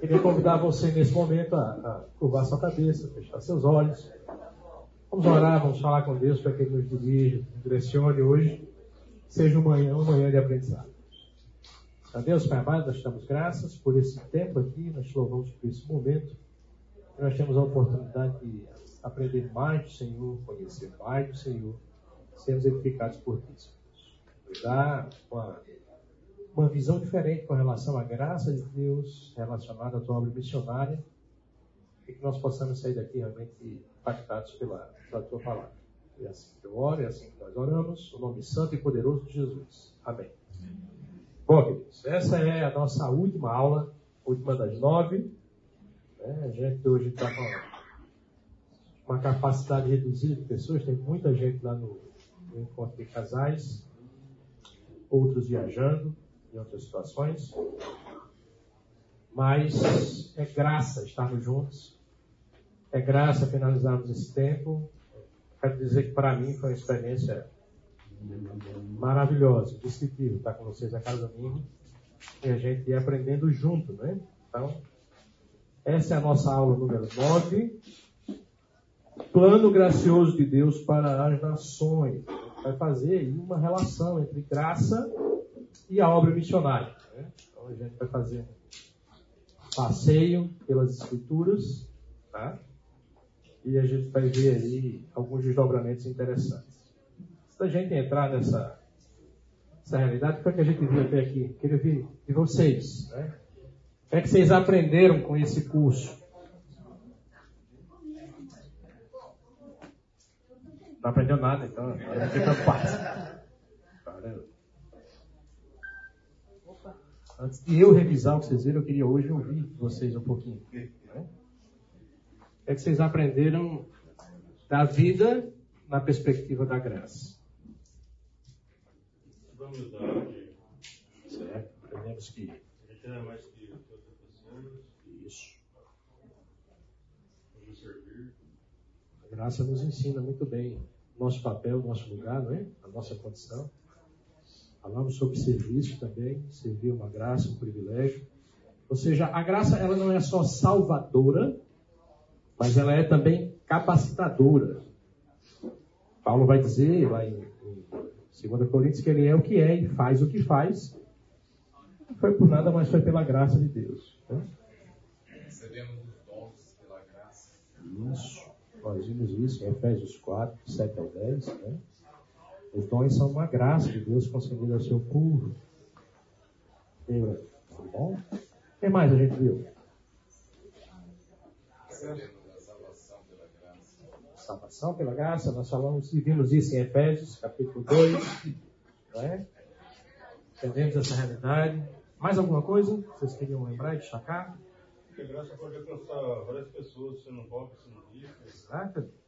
Queria convidar você nesse momento a, a curvar sua cabeça, fechar seus olhos. Vamos orar, vamos falar com Deus para que Ele nos dirija, nos direcione hoje. Seja uma manhã, uma manhã de aprendizado. A Deus, Pai amado, nós damos graças por esse tempo aqui, nós te louvamos por esse momento. Nós temos a oportunidade de aprender mais do Senhor, conhecer mais do Senhor, sermos edificados por Ti. Nos dá uma uma visão diferente com relação à graça de Deus relacionada à tua obra missionária e que nós possamos sair daqui realmente impactados pela, pela tua palavra. É assim que eu oro, é assim que nós oramos, no nome santo e poderoso de Jesus. Amém. Bom, queridos, essa é a nossa última aula, última das nove. Né? A gente hoje está com uma capacidade reduzida de pessoas, tem muita gente lá no, no encontro de casais, outros viajando em outras situações. Mas é graça estarmos juntos. É graça finalizarmos esse tempo. Quero dizer que para mim foi uma experiência maravilhosa, distintiva estar com vocês a cada domingo e a gente ir aprendendo junto, né? Então, essa é a nossa aula número 9. Plano gracioso de Deus para as nações. Vai fazer aí uma relação entre graça e a obra missionária. Né? Então a gente vai fazer um passeio pelas escrituras, tá? E a gente vai ver aí alguns desdobramentos interessantes. Se a gente entrar nessa, nessa realidade, o que, é a gente viu até aqui? Queria ver de vocês, né? O que é que vocês aprenderam com esse curso? Não aprendeu nada, então. Fácil. Antes de eu revisar o que vocês viram, eu queria hoje ouvir vocês um pouquinho. Né? É que vocês aprenderam da vida na perspectiva da graça. Da humildade. Certo? Aprendemos que. A gente mais que outras pessoas. Isso. Vamos servir. A graça nos ensina muito bem nosso papel, nosso lugar, não é? A nossa condição. Falamos sobre serviço também, servir uma graça, um privilégio. Ou seja, a graça ela não é só salvadora, mas ela é também capacitadora. Paulo vai dizer lá em, em 2 Coríntios que ele é o que é e faz o que faz. Não foi por nada, mas foi pela graça de Deus. Né? Recebemos os dons pela graça. Isso. Nós vimos isso em Efésios 4, 7 ao 10. Né? Os dons são uma graça de Deus concedida ao seu povo. Tá bom? O que mais a gente viu? salvação pela graça. Nós falamos e vimos isso em Efésios, capítulo 2. Não é? Entendemos essa realidade. Mais alguma coisa que vocês queriam lembrar e destacar? A graça pode alcançar várias pessoas, sendo pobre, sendo rico. Exato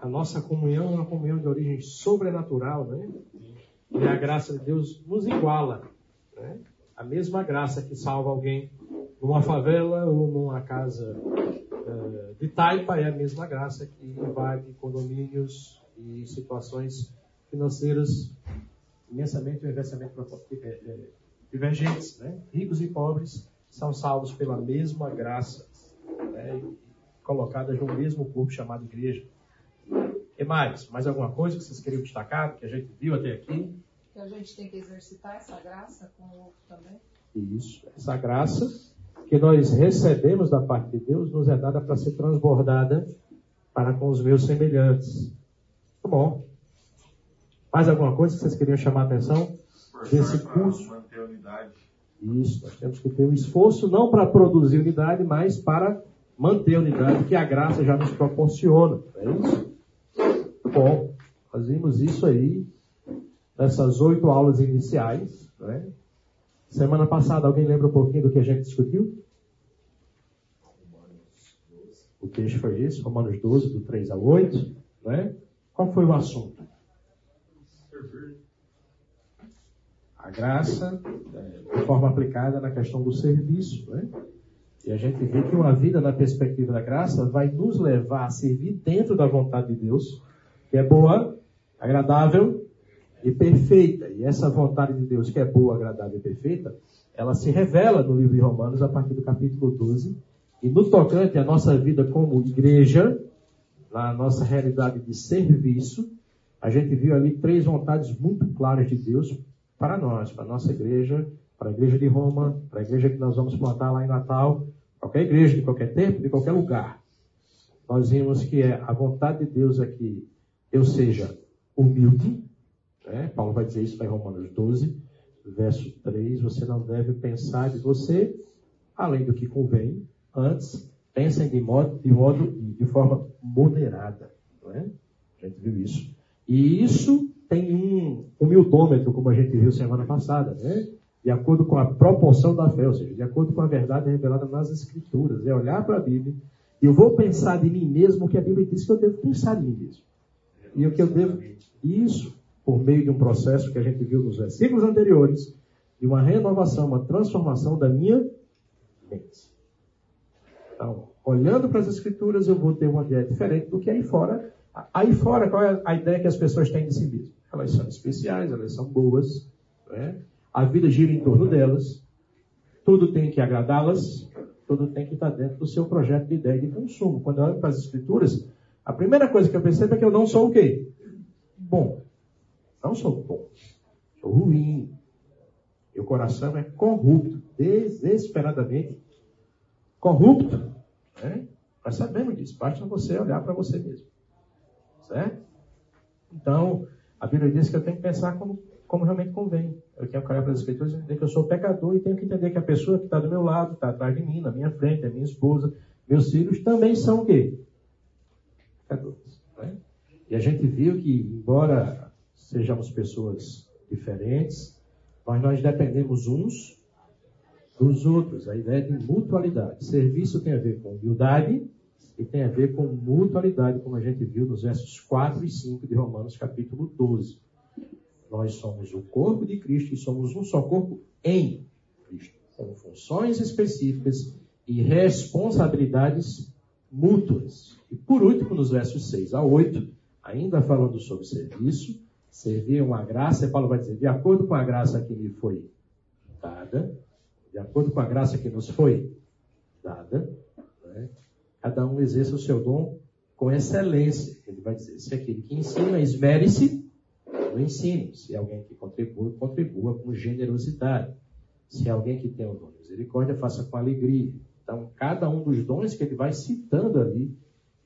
a, nossa comunhão é uma comunhão de origem sobrenatural, né? E a graça de Deus nos iguala, né? A mesma graça que salva alguém numa favela ou numa casa uh, de taipa é a mesma graça que invade condomínios e situações financeiras imensamente ou inversamente eh, eh, divergentes, né? Ricos e pobres são salvos pela mesma graça, né? colocadas no mesmo corpo chamado igreja. E mais? Mais alguma coisa que vocês queriam destacar, que a gente viu até aqui? Que a gente tem que exercitar essa graça com o outro também. Isso. Essa graça que nós recebemos da parte de Deus nos é dada para ser transbordada para com os meus semelhantes. Tá bom. Mais alguma coisa que vocês queriam chamar a atenção desse curso? Manter a unidade. Isso, nós temos que ter um esforço não para produzir unidade, mas para manter a unidade que a graça já nos proporciona. É isso? Bom, fazemos isso aí nessas oito aulas iniciais. Né? Semana passada, alguém lembra um pouquinho do que a gente discutiu? O texto foi esse, Romanos 12, do 3 ao 8. Né? Qual foi o assunto? A graça, é, de forma aplicada na questão do serviço. Né? E a gente vê que uma vida na perspectiva da graça vai nos levar a servir dentro da vontade de Deus que é boa, agradável e perfeita. E essa vontade de Deus, que é boa, agradável e perfeita, ela se revela no livro de Romanos a partir do capítulo 12. E no tocante à nossa vida como igreja, na nossa realidade de serviço, a gente viu ali três vontades muito claras de Deus para nós, para a nossa igreja, para a igreja de Roma, para a igreja que nós vamos plantar lá em Natal, qualquer igreja, de qualquer tempo, de qualquer lugar. Nós vimos que é a vontade de Deus aqui, eu seja humilde, né? Paulo vai dizer isso em Romanos 12, verso 3, você não deve pensar de você além do que convém, antes pensem de modo, de modo, de forma moderada, não é? A gente viu isso. E isso tem um humildômetro, como a gente viu semana passada, né? De acordo com a proporção da fé, ou seja, de acordo com a verdade revelada nas Escrituras. É olhar para a Bíblia e eu vou pensar de mim mesmo o que a Bíblia diz que eu devo pensar de mim mesmo. E o que eu devo. Isso, por meio de um processo que a gente viu nos versículos anteriores, de uma renovação, uma transformação da minha mente. Então, olhando para as Escrituras, eu vou ter uma ideia diferente do que aí fora Aí fora, qual é a ideia que as pessoas têm de si mesmas? Elas são especiais, elas são boas, né? a vida gira em torno delas, tudo tem que agradá-las, tudo tem que estar dentro do seu projeto de ideia de consumo. Quando eu olho para as escrituras, a primeira coisa que eu percebo é que eu não sou o quê? Bom. Não sou bom. Sou ruim. Meu coração é corrupto, desesperadamente corrupto. Né? Nós sabemos disso. Basta você olhar para você mesmo. Certo? Então, a Bíblia diz que eu tenho que pensar como, como realmente convém. Eu tenho que olhar para as Escrituras e entender que eu sou pecador e tenho que entender que a pessoa que está do meu lado, está atrás de mim, na minha frente, a minha esposa, meus filhos, também são o quê? Pecadores. Né? E a gente viu que, embora sejamos pessoas diferentes, mas nós dependemos uns dos outros. A ideia de mutualidade. Serviço tem a ver com humildade, e tem a ver com mutualidade, como a gente viu nos versos 4 e 5 de Romanos, capítulo 12. Nós somos o corpo de Cristo e somos um só corpo em Cristo, com funções específicas e responsabilidades mútuas. E por último, nos versos 6 a 8, ainda falando sobre serviço, servir uma graça, Paulo vai dizer, de acordo com a graça que me foi dada, de acordo com a graça que nos foi dada, né? cada um exerça o seu dom com excelência. Ele vai dizer, se aquele que ensina, esmere-se no ensino. Se alguém que contribua, contribua com generosidade. Se alguém que tem o dom de misericórdia, faça com alegria. Então, cada um dos dons que ele vai citando ali,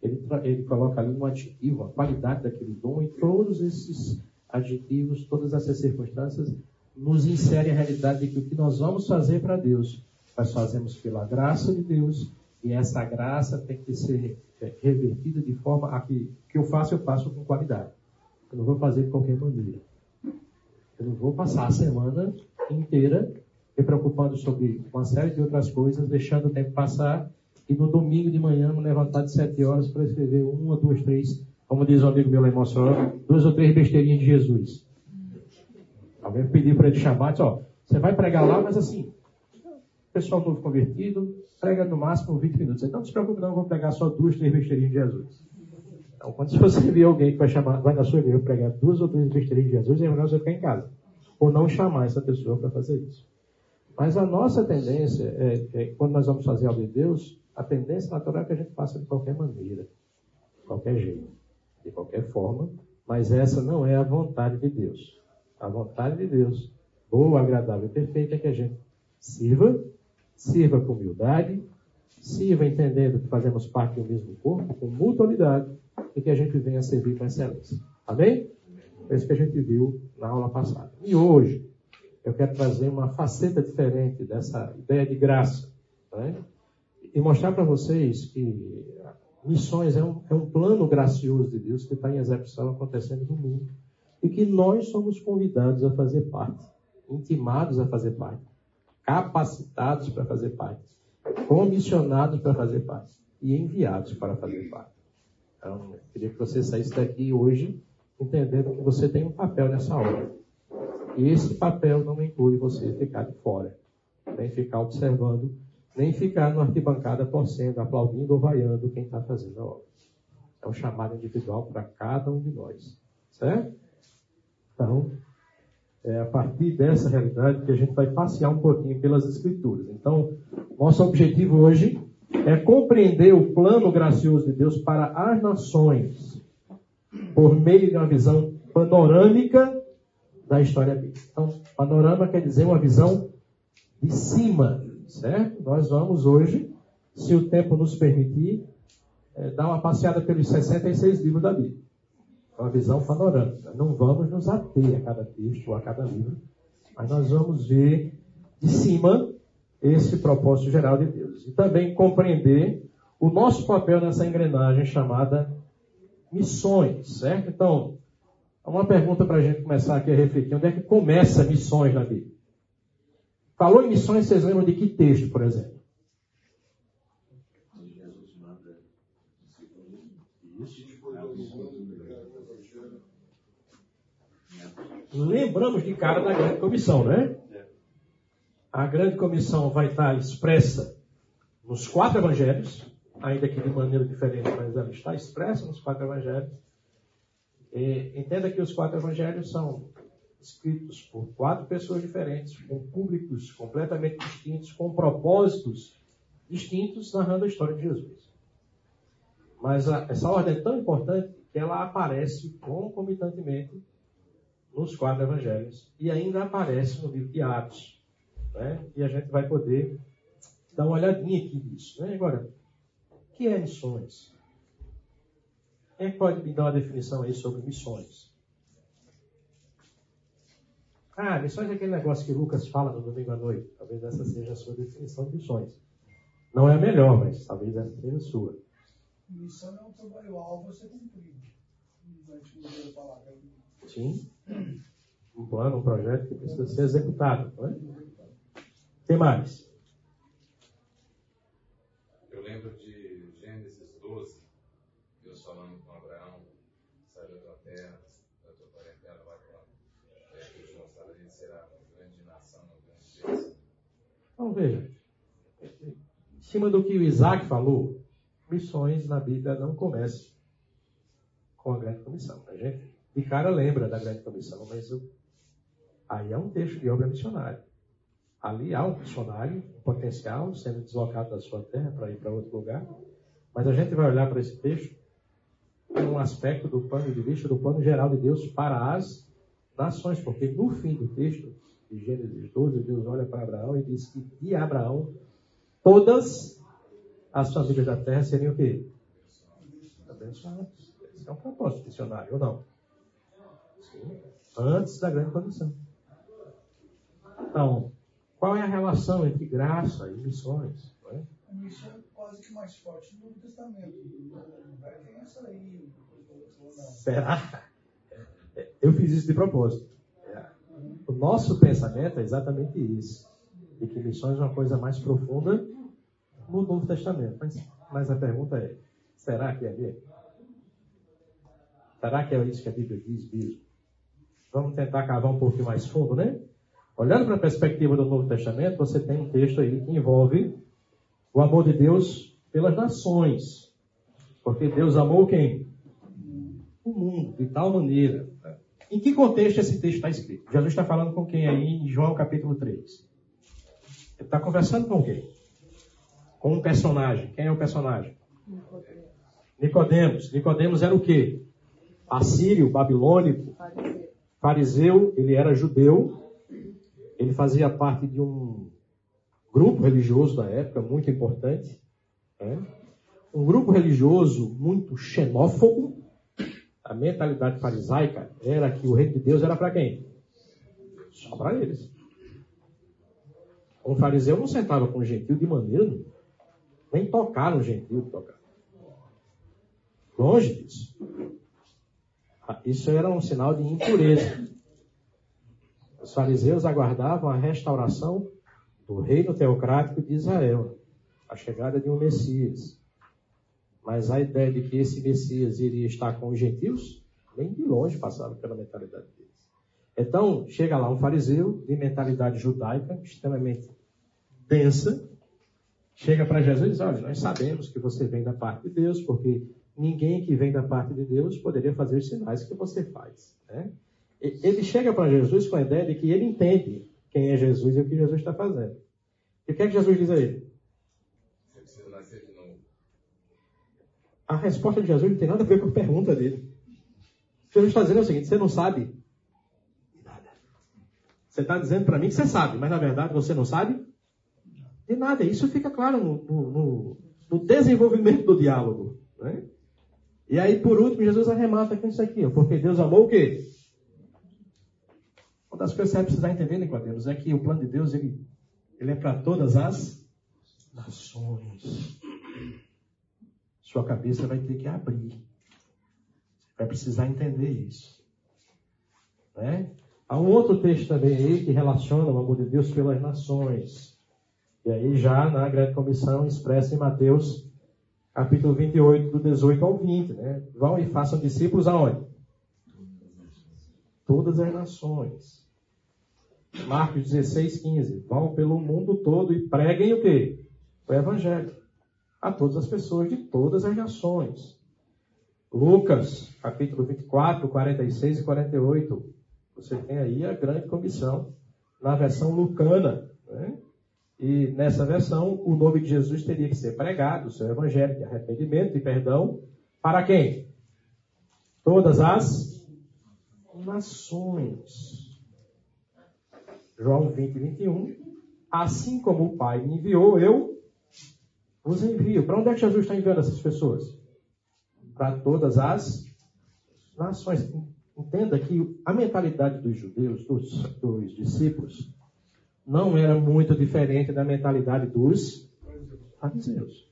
ele, ele coloca ali um adjetivo, a qualidade daquele dom, e todos esses adjetivos, todas essas circunstâncias, nos inserem a realidade de que o que nós vamos fazer para Deus, nós fazemos pela graça de Deus e essa graça tem que ser é, revertida de forma a que que eu faço, eu faço com qualidade. Eu não vou fazer de qualquer maneira. Eu não vou passar a semana inteira me preocupando sobre uma série de outras coisas, deixando o tempo passar e no domingo de manhã me levantar de sete horas para escrever uma, duas, três, como diz um amigo meu lá em Mossoró, duas ou três besteirinhas de Jesus. Alguém pediu para ele chamar, disse, ó, você vai pregar lá, mas assim, pessoal novo convertido, prega no máximo 20 minutos. Então não se preocupe, não, eu vou pregar só duas, três besteirinhas de Jesus. Então, quando você vê alguém que vai chamar, vai na sua igreja pregar duas ou três besteirinhas de Jesus, é melhor você ficar em casa. Ou não chamar essa pessoa para fazer isso. Mas a nossa tendência é, é, quando nós vamos fazer algo de Deus, a tendência natural é que a gente faça de qualquer maneira, de qualquer jeito, de qualquer forma, mas essa não é a vontade de Deus. A vontade de Deus, boa, agradável e perfeita, é que a gente sirva sirva com humildade, sirva entendendo que fazemos parte do mesmo corpo, com mutualidade, e que a gente venha servir com excelência. Amém? É isso que a gente viu na aula passada. E hoje, eu quero trazer uma faceta diferente dessa ideia de graça. Né? E mostrar para vocês que missões é um, é um plano gracioso de Deus que está em execução acontecendo no mundo. E que nós somos convidados a fazer parte, intimados a fazer parte capacitados para fazer parte, comissionados para fazer parte e enviados para fazer parte. Então, eu queria que você saísse daqui hoje entendendo que você tem um papel nessa obra. E esse papel não inclui você ficar de fora, nem ficar observando, nem ficar no arquibancada torcendo, aplaudindo ou vaiando quem está fazendo a obra. É um chamado individual para cada um de nós. Certo? Então, é a partir dessa realidade que a gente vai passear um pouquinho pelas Escrituras. Então, nosso objetivo hoje é compreender o plano gracioso de Deus para as nações por meio de uma visão panorâmica da história bíblica. Então, panorama quer dizer uma visão de cima, certo? Nós vamos hoje, se o tempo nos permitir, é, dar uma passeada pelos 66 livros da Bíblia. Uma visão panorâmica. Não vamos nos ater a cada texto ou a cada livro, mas nós vamos ver de cima esse propósito geral de Deus. E também compreender o nosso papel nessa engrenagem chamada missões, certo? Então, uma pergunta para a gente começar aqui a refletir. Onde é que começa missões na Bíblia? Falou em missões, vocês lembram de que texto, por exemplo? Lembramos de cara da grande comissão, né? A grande comissão vai estar expressa nos quatro evangelhos, ainda que de maneira diferente, mas ela está expressa nos quatro evangelhos. E entenda que os quatro evangelhos são escritos por quatro pessoas diferentes, com públicos completamente distintos, com propósitos distintos, narrando a história de Jesus. Mas a, essa ordem é tão importante que ela aparece concomitantemente nos quatro evangelhos e ainda aparece no livro de Atos. Né? E a gente vai poder dar uma olhadinha aqui nisso. Né? Agora, o que é missões? Quem é pode me dar uma definição aí sobre missões? Ah, missões é aquele negócio que Lucas fala no domingo à noite. Talvez essa seja a sua definição de missões. Não é a melhor, mas talvez essa seja a sua. Missão é um trabalho-alvo a ser cumprido. Né? Sim. Um plano, um projeto que precisa ser executado. Não é? O que mais? Eu lembro de Gênesis 12, Deus falando com Abraão, sai da tua terra, da tua parentela, vai para é, que eu te mostrarei, será uma grande nação, uma grande bênção. Então veja, em cima do que o Isaac falou, missões na Bíblia não começam com a grande comissão. A gente de cara lembra da grande comissão, mas aí é um texto de obra missionária. Ali há um missionário potencial sendo deslocado da sua terra para ir para outro lugar. Mas a gente vai olhar para esse texto um aspecto do plano de vista do plano geral de Deus para as nações, porque no fim do texto de Gênesis 12, Deus olha para Abraão e diz que de Abraão todas as famílias da terra seriam o quê? Abençoadas. Esse é um propósito missionário, ou não? Sim. Antes da grande comissão. Então, qual é a relação entre graça e missões? É? A missão é quase que mais forte no Novo Testamento. Tem essa aí. Será? Eu fiz isso de propósito. O nosso pensamento é exatamente isso. De que missões é uma coisa mais profunda no Novo Testamento. Mas, mas a pergunta é: será que é mesmo? Será que é isso que a Bíblia diz mesmo? Vamos tentar cavar um pouquinho mais fundo, né? Olhando para a perspectiva do Novo Testamento, você tem um texto aí que envolve o amor de Deus pelas nações. Porque Deus amou quem? O mundo, de tal maneira. Em que contexto esse texto está escrito? Jesus está falando com quem aí em João capítulo 3? Ele está conversando com quem? Com um personagem. Quem é o personagem? Nicodemos. Nicodemos era o quê? Assírio, babilônico, fariseu, ele era judeu, ele fazia parte de um grupo religioso da época muito importante, né? um grupo religioso muito xenófobo. A mentalidade farisaica era que o reino de Deus era para quem? Só para eles. Um fariseu não sentava com o gentil de maneira nenhuma. Nem tocar no gentil tocar. Longe disso. Isso era um sinal de impureza. Os fariseus aguardavam a restauração do reino teocrático de Israel, a chegada de um Messias. Mas a ideia de que esse Messias iria estar com os gentios, nem de longe passava pela mentalidade deles. Então, chega lá um fariseu de mentalidade judaica, extremamente densa, chega para Jesus e diz: Olha, nós sabemos que você vem da parte de Deus, porque ninguém que vem da parte de Deus poderia fazer os sinais que você faz. Né? Ele chega para Jesus com a ideia de que ele entende quem é Jesus e o que Jesus está fazendo. E o que é que Jesus diz a ele? Você precisa nascer de novo. A resposta de Jesus não tem nada a ver com a pergunta dele. Jesus está dizendo o seguinte: você não sabe nada. Você está dizendo para mim que você sabe, mas na verdade você não sabe de nada. Isso fica claro no, no, no, desenvolvimento do diálogo. Né? E aí, por último, Jesus arremata com isso aqui, porque Deus amou o quê? Uma das coisas que você vai precisar entender, Nicodemus, é que o plano de Deus ele, ele é para todas as nações. Sua cabeça vai ter que abrir. Vai precisar entender isso. Né? Há um outro texto também aí que relaciona o amor de Deus pelas nações. E aí já na grande comissão expressa em Mateus capítulo 28, do 18 ao 20. Né? Vão e façam discípulos aonde? Todas as nações. Marcos 16, 15. Vão pelo mundo todo e preguem o quê? O Evangelho. A todas as pessoas de todas as nações. Lucas, capítulo 24, 46 e 48. Você tem aí a grande comissão na versão lucana. Né? E nessa versão, o nome de Jesus teria que ser pregado, o seu evangelho de arrependimento e perdão, para quem? Todas as nações. João 20, 21. Assim como o Pai me enviou, eu os envio. Para onde é que Jesus está enviando essas pessoas? Para todas as nações. Entenda que a mentalidade dos judeus, dos, dos discípulos, não era muito diferente da mentalidade dos fariseus.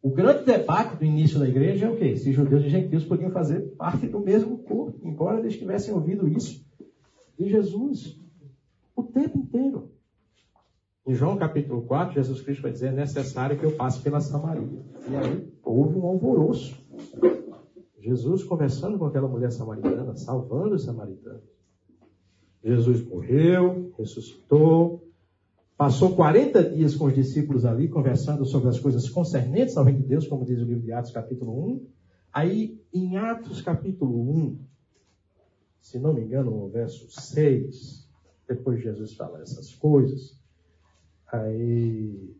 O grande debate do início da igreja é o quê? Se judeus e gentios podiam fazer parte do mesmo corpo, embora eles tivessem ouvido isso de Jesus o tempo inteiro. Em João capítulo 4, Jesus Cristo vai dizer: é necessário que eu passe pela Samaria. E aí houve um alvoroço. Jesus conversando com aquela mulher samaritana, salvando os samaritanos. Jesus morreu, ressuscitou, passou 40 dias com os discípulos ali, conversando sobre as coisas concernentes ao reino de Deus, como diz o livro de Atos, capítulo 1. Aí, em Atos, capítulo 1, se não me engano, no verso 6, depois de Jesus falar essas coisas, aí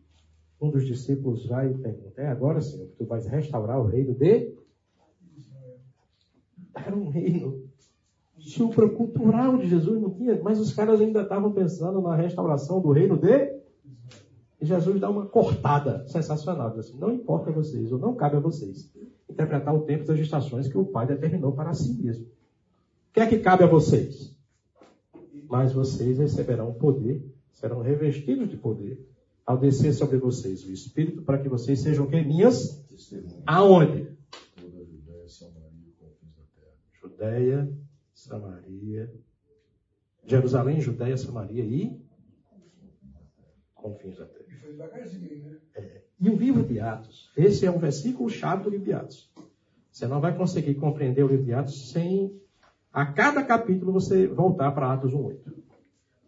um dos discípulos vai e pergunta: É agora, Senhor, que tu vais restaurar o reino de. Era um reino supracultural de Jesus, não tinha, mas os caras ainda estavam pensando na restauração do reino de. E Jesus dá uma cortada sensacional. Assim, não importa a vocês, ou não cabe a vocês, interpretar o tempo das estações que o Pai determinou para si mesmo. O que é que cabe a vocês? Mas vocês receberão poder, serão revestidos de poder, ao descer sobre vocês o Espírito, para que vocês sejam que minhas? Aonde? Toda a Judéia, Samaria confins da terra. Judéia, Samaria, Jerusalém, Judéia, Samaria e confins da terra. E foi devagarzinho né? E o livro de Atos, esse é um versículo chave do livro de Atos. Você não vai conseguir compreender o livro de Atos sem, a cada capítulo, você voltar para Atos 1.8.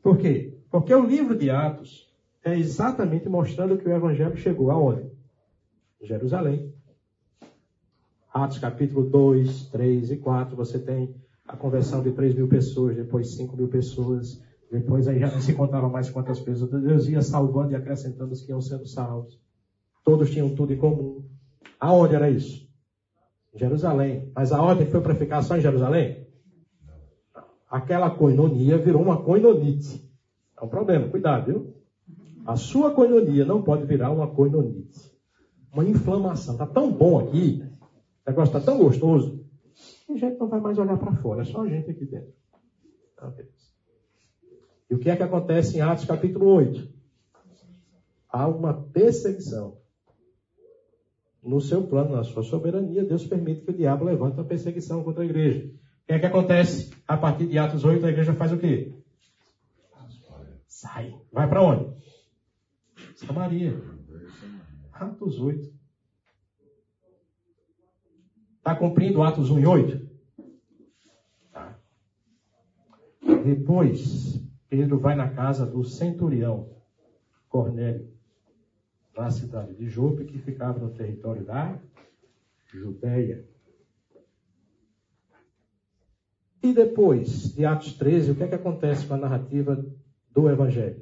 Por quê? Porque o livro de Atos é exatamente mostrando que o Evangelho chegou aonde? Jerusalém. Atos capítulo 2, 3 e 4, você tem a conversão de 3 mil pessoas, depois 5 mil pessoas, depois aí já não se contava mais quantas pessoas. Deus ia salvando e acrescentando os que iam sendo salvos. Todos tinham tudo em comum. Aonde era isso? Jerusalém. Mas a ordem foi para ficar só em Jerusalém? Aquela coinonia virou uma coinonite. É um problema, cuidado, viu? A sua coinonia não pode virar uma coinonite. Uma inflamação. Está tão bom aqui, o negócio está tão gostoso, que a gente não vai mais olhar para fora, é só a gente aqui dentro. Tá. E o que é que acontece em Atos capítulo 8? Há uma perseguição. No seu plano, na sua soberania, Deus permite que o diabo levante uma perseguição contra a igreja. O que é que acontece? A partir de Atos 8, a igreja faz o quê? Sai. Vai para onde? Samaria. Atos 8. Está cumprindo Atos 1 e 8? Tá. Depois, Pedro vai na casa do centurião Cornélio, na cidade de Jope, que ficava no território da Judéia. E depois de Atos 13, o que é que acontece com a narrativa do Evangelho?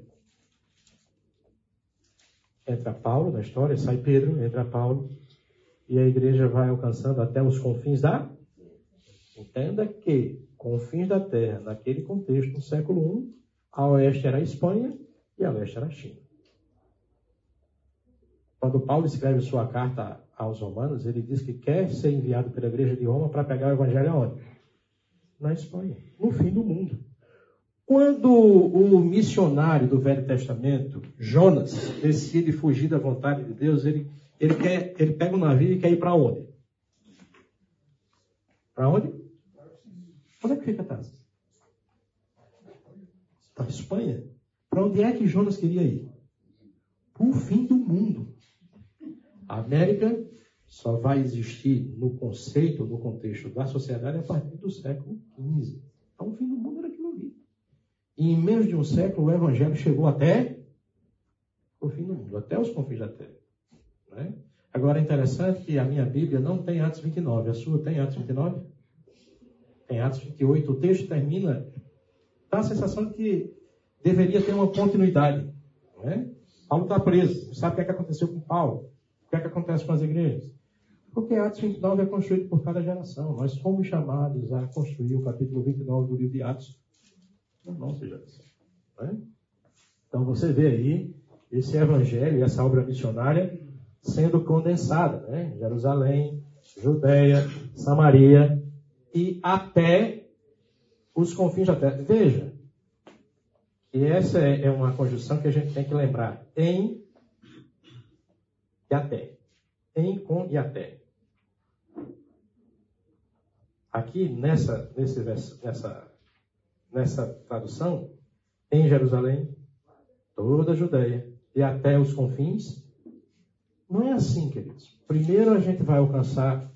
Entra Paulo na história, sai Pedro, entra Paulo, e a igreja vai alcançando até os confins da. Entenda que confins da terra, naquele contexto, no século I, a oeste era a Espanha e a leste era a China. Quando Paulo escreve sua carta aos Romanos, ele diz que quer ser enviado pela igreja de Roma para pegar o evangelho aonde? Na Espanha, no fim do mundo. Quando o missionário do Velho Testamento, Jonas, decide fugir da vontade de Deus, ele, ele, quer, ele pega um navio e quer ir para onde? Para onde? Onde é que fica taça? Para a Espanha. Para onde é que Jonas queria ir? Para o fim do mundo. A América só vai existir no conceito, no contexto da sociedade a partir do século XV. Então, o fim do mundo ali. Em menos de um século, o Evangelho chegou até o fim do mundo, até os confins da terra. Né? Agora, é interessante que a minha Bíblia não tem Atos 29. A sua tem Atos 29? Tem Atos 28. O texto termina, dá a sensação de que deveria ter uma continuidade. Né? Paulo está preso. Sabe o que, é que aconteceu com Paulo? O que é que acontece com as igrejas? Porque Atos 29 é construído por cada geração. Nós fomos chamados a construir o capítulo 29 do livro de Atos na nossa geração. Né? Então você vê aí esse evangelho, essa obra missionária sendo condensada. Né? Jerusalém, Judéia, Samaria e até os confins da terra. Veja, e essa é uma conjunção que a gente tem que lembrar. Em e até. Em, com e até. Aqui nessa, nesse, nessa, nessa tradução, em Jerusalém, toda a Judéia e até os confins, não é assim, queridos. Primeiro a gente vai alcançar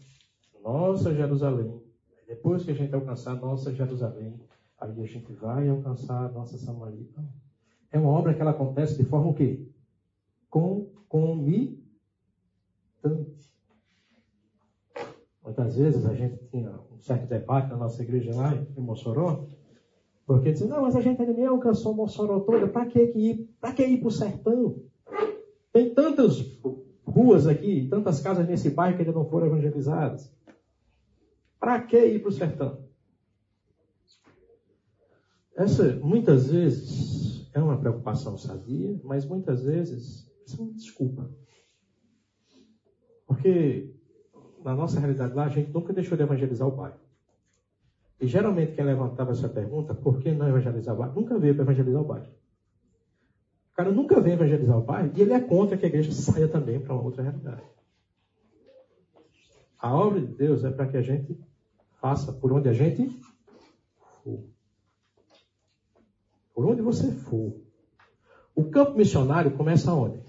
nossa Jerusalém. Depois que a gente alcançar nossa Jerusalém, aí a gente vai alcançar nossa Samaria. É uma obra que ela acontece de forma o quê? Concomitante Muitas vezes a gente tinha um certo debate na nossa igreja lá em Mossoró, porque dizia, não, mas a gente ainda nem alcançou Mossoró toda, para que ir? Para que ir para o sertão? Tem tantas ruas aqui, tantas casas nesse bairro que ainda não foram evangelizadas. Para que ir para o sertão? Essa, muitas vezes, é uma preocupação sadia, mas muitas vezes, isso é uma desculpa. Porque na nossa realidade lá, a gente nunca deixou de evangelizar o bairro. E geralmente quem levantava essa pergunta, por que não evangelizar o bairro? Nunca veio para evangelizar o bairro. O cara nunca veio evangelizar o bairro e ele é contra que a igreja saia também para uma outra realidade. A obra de Deus é para que a gente faça por onde a gente for. Por onde você for. O campo missionário começa onde?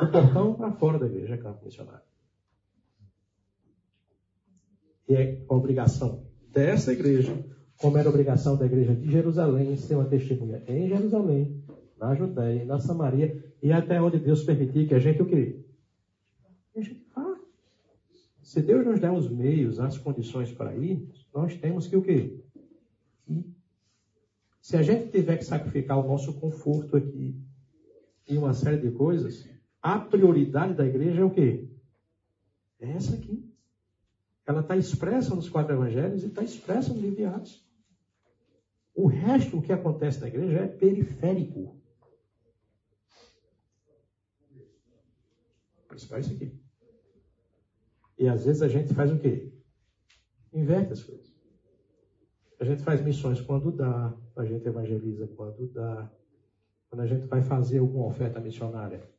Do portão para fora da igreja é campo missionário. E é obrigação dessa igreja, como era obrigação da igreja de Jerusalém, ser uma testemunha em Jerusalém, na Judéia, na Samaria e até onde Deus permitir que a gente o quê? A gente vá. Se Deus nos der os meios, as condições para ir, nós temos que o quê? Ir. Se a gente tiver que sacrificar o nosso conforto aqui e uma série de coisas, a prioridade da igreja é o quê? É essa aqui. Ela está expressa nos quatro evangelhos e está expressa no livro de Atos. O resto, o que acontece na igreja, é periférico. Principal é isso aqui. E às vezes a gente faz o quê? Inverte as coisas. A gente faz missões quando dá, a gente evangeliza quando dá. Quando a gente vai fazer alguma oferta missionária,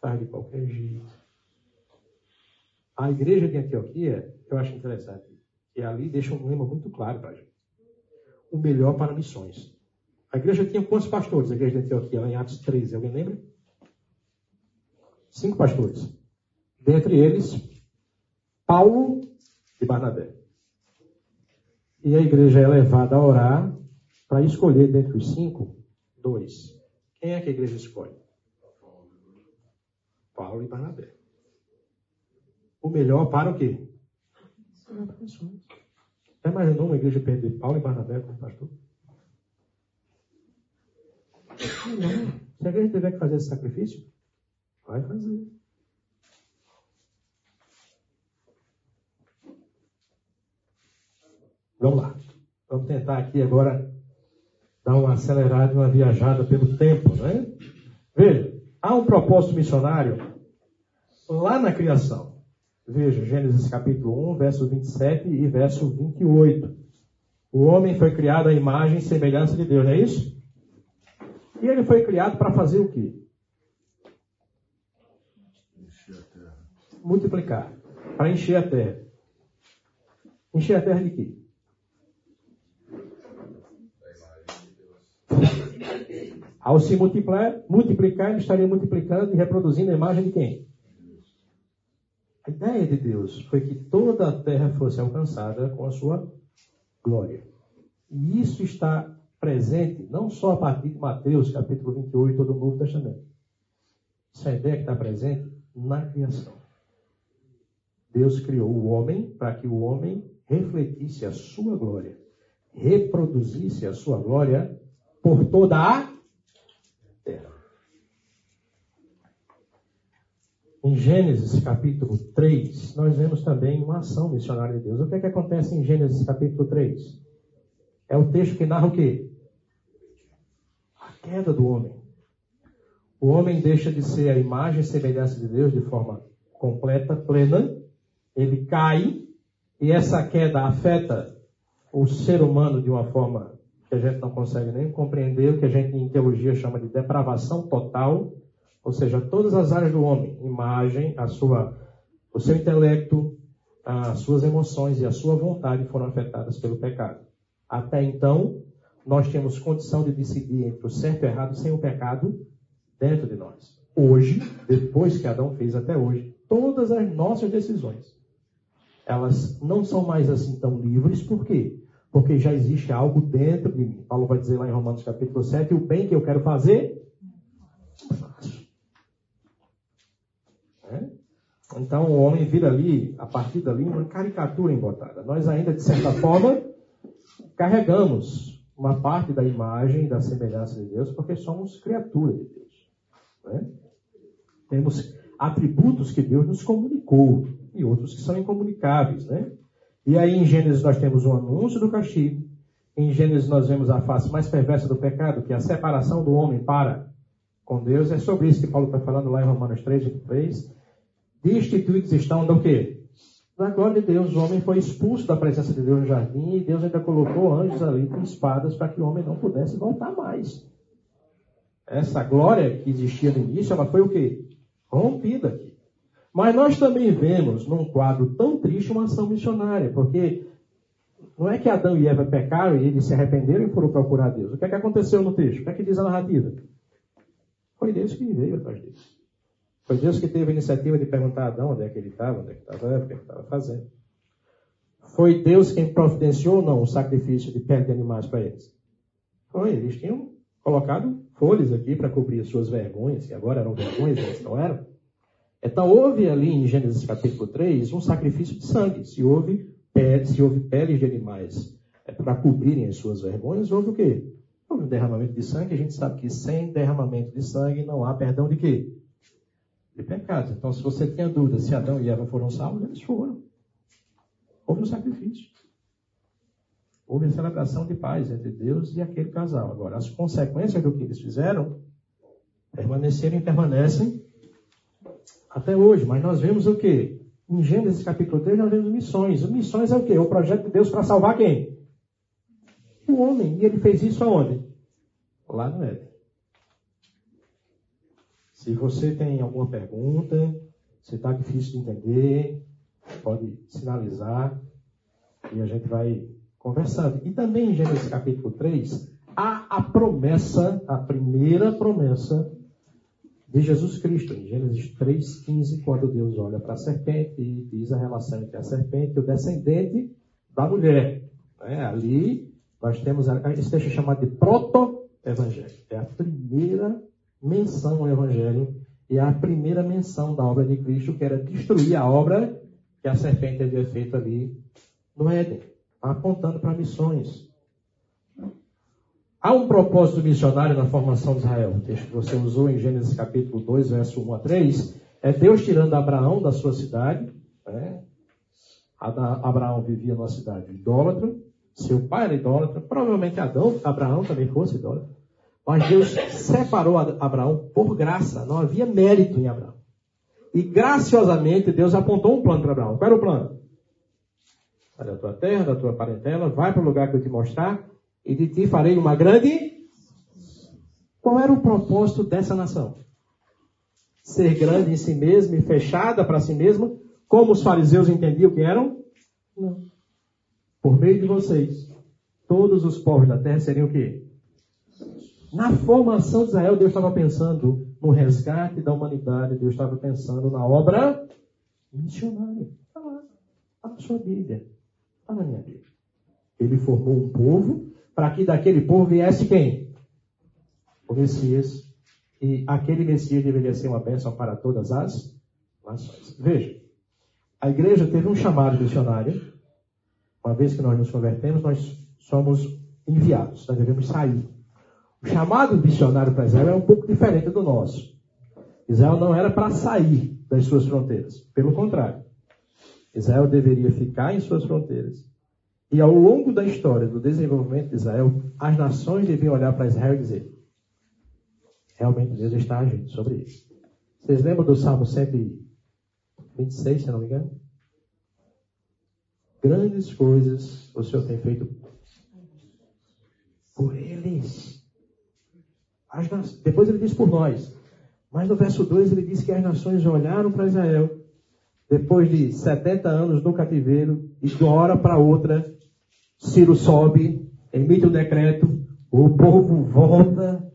faz de qualquer jeito. A igreja de Antioquia, eu acho interessante, que ali deixa um lema muito claro para a gente. O melhor para missões. A igreja tinha quantos pastores, a igreja de Antioquia, lá em Atos 13, alguém lembra? Cinco pastores. Dentre eles, Paulo e Barnabé. E a igreja é levada a orar para escolher dentre os cinco, dois. Quem é que a igreja escolhe? Paulo e Barnabé o melhor para o quê? Já imaginou uma igreja perder Paulo e Barnabé como pastor? Não. Se a igreja tiver que fazer esse sacrifício, vai fazer. Vamos lá. Vamos tentar aqui agora dar uma acelerada, uma viajada pelo tempo, né? Veja, há um propósito missionário lá na criação. Veja, Gênesis capítulo 1, verso 27 e verso 28. O homem foi criado à imagem e semelhança de Deus, não é isso? E ele foi criado para fazer o quê? Multiplicar. Para encher a terra. Encher a terra de quê? da imagem de Deus. Ao se multiplicar, multiplicar, ele estaria multiplicando e reproduzindo a imagem de quem? A ideia de Deus foi que toda a terra fosse alcançada com a sua glória. E isso está presente não só a partir de Mateus, capítulo 28 do Novo Testamento. Essa é ideia que está presente na criação. Deus criou o homem para que o homem refletisse a sua glória, reproduzisse a sua glória por toda a terra. Em Gênesis capítulo 3, nós vemos também uma ação missionária de Deus. O que é que acontece em Gênesis capítulo 3? É o texto que narra o quê? A queda do homem. O homem deixa de ser a imagem e semelhança de Deus de forma completa, plena. Ele cai e essa queda afeta o ser humano de uma forma que a gente não consegue nem compreender, o que a gente em teologia chama de depravação total, ou seja, todas as áreas do homem, imagem, a sua, o seu intelecto, as suas emoções e a sua vontade foram afetadas pelo pecado. Até então, nós tínhamos condição de decidir entre o certo e o errado sem o pecado dentro de nós. Hoje, depois que Adão fez até hoje, todas as nossas decisões, elas não são mais assim tão livres, por quê? Porque já existe algo dentro de mim. Paulo vai dizer lá em Romanos capítulo 7, o bem que eu quero fazer, faço. É? Então o homem vira ali, a partir dali, uma caricatura embotada. Nós ainda, de certa forma, carregamos uma parte da imagem, da semelhança de Deus, porque somos criaturas de Deus. né? Temos atributos que Deus nos comunicou e outros que são incomunicáveis. Né? E aí em Gênesis nós temos o anúncio do castigo. Em Gênesis nós vemos a face mais perversa do pecado, que é a separação do homem para com Deus. É sobre isso que Paulo está falando lá em Romanos 3, 23. Destituídos estão do quê? Da glória de Deus. O homem foi expulso da presença de Deus no jardim e Deus ainda colocou anjos ali com espadas para que o homem não pudesse voltar mais. Essa glória que existia no início, ela foi o quê? Rompida. Mas nós também vemos num quadro tão triste uma ação missionária, porque não é que Adão e Eva pecaram e eles se arrependeram e foram procurar Deus. O que é que aconteceu no texto? O que é que diz a narrativa? Foi Deus que veio atrás deles. Foi Deus que teve a iniciativa de perguntar a Adão onde é que ele estava, onde é que estava o que é que estava fazendo. Foi Deus quem providenciou ou não o sacrifício de pele de animais para eles? Foi, eles tinham colocado folhas aqui para cobrir as suas vergonhas, que agora eram vergonhas, antes não eram. Então houve ali em Gênesis capítulo 3 um sacrifício de sangue. Se houve pele, se houve peles de animais é, para cobrirem as suas vergonhas, houve o quê? Houve um derramamento de sangue. A gente sabe que sem derramamento de sangue não há perdão de quê? De pecados. Então, se você tinha dúvida se Adão e Eva foram salvos, eles foram. Houve um sacrifício. Houve a celebração de paz entre Deus e aquele casal. Agora, as consequências do que eles fizeram permaneceram e permanecem até hoje. Mas nós vemos o quê? Em Gênesis capítulo 3 nós vemos missões. Missões é o quê? O projeto de Deus para salvar quem? O homem. E ele fez isso aonde? Lá no Éden. Se você tem alguma pergunta, se está difícil de entender, pode sinalizar e a gente vai conversando. E também em Gênesis capítulo 3, há a promessa, a primeira promessa de Jesus Cristo, em Gênesis 3,15, quando Deus olha para a serpente e diz a relação entre a serpente e o descendente da mulher. É, ali nós temos esse texto chamado de proto-evangelho. É a primeira menção ao evangelho e a primeira menção da obra de Cristo, que era destruir a obra que a serpente havia feito ali no Éden. apontando para missões. Há um propósito missionário na formação de Israel. O texto que você usou em Gênesis capítulo 2, verso 1 a 3, é Deus tirando Abraão da sua cidade. Né? Abraão vivia numa cidade idólatra, seu pai era idólatra, provavelmente Adão, Abraão também fosse idólatra. Mas Deus separou Abraão por graça, não havia mérito em Abraão. E graciosamente Deus apontou um plano para Abraão. Qual era o plano? Sai da tua terra, da tua parentela, vai para o lugar que eu te mostrar, e de ti farei uma grande. Qual era o propósito dessa nação? Ser grande em si mesma e fechada para si mesma, como os fariseus entendiam que eram? Não. Por meio de vocês, todos os povos da terra seriam o quê? Na formação de Israel, Deus estava pensando no resgate da humanidade, Deus estava pensando na obra missionária. Está lá, está na sua Bíblia, está na minha Bíblia. Ele formou um povo para que daquele povo viesse quem? O Messias. E aquele Messias deveria ser uma bênção para todas as nações. Veja, a igreja teve um chamado missionário. Uma vez que nós nos convertemos, nós somos enviados, nós devemos sair. O chamado missionário para Israel é um pouco diferente do nosso. Israel não era para sair das suas fronteiras. Pelo contrário. Israel deveria ficar em suas fronteiras e ao longo da história do desenvolvimento de Israel, as nações deviam olhar para Israel e dizer: realmente Deus está agindo sobre isso. Vocês lembram do Salmo 126, se não me engano? Grandes coisas o Senhor tem feito por eles. Depois ele diz por nós. Mas no verso 2 ele diz que as nações olharam para Israel depois de 70 anos no cativeiro e de uma hora para outra Ciro sobe, emite o decreto, o povo volta.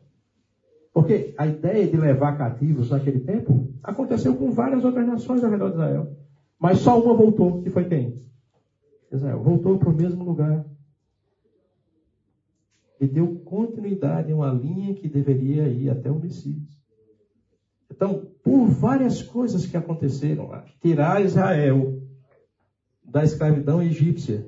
Porque a ideia de levar cativos naquele tempo aconteceu com várias outras nações ao redor de Israel. Mas só uma voltou, que foi quem? Israel. Voltou para o mesmo lugar. E deu continuidade a uma linha que deveria ir até o Messias. Então, por várias coisas que aconteceram lá, tirar Israel da escravidão egípcia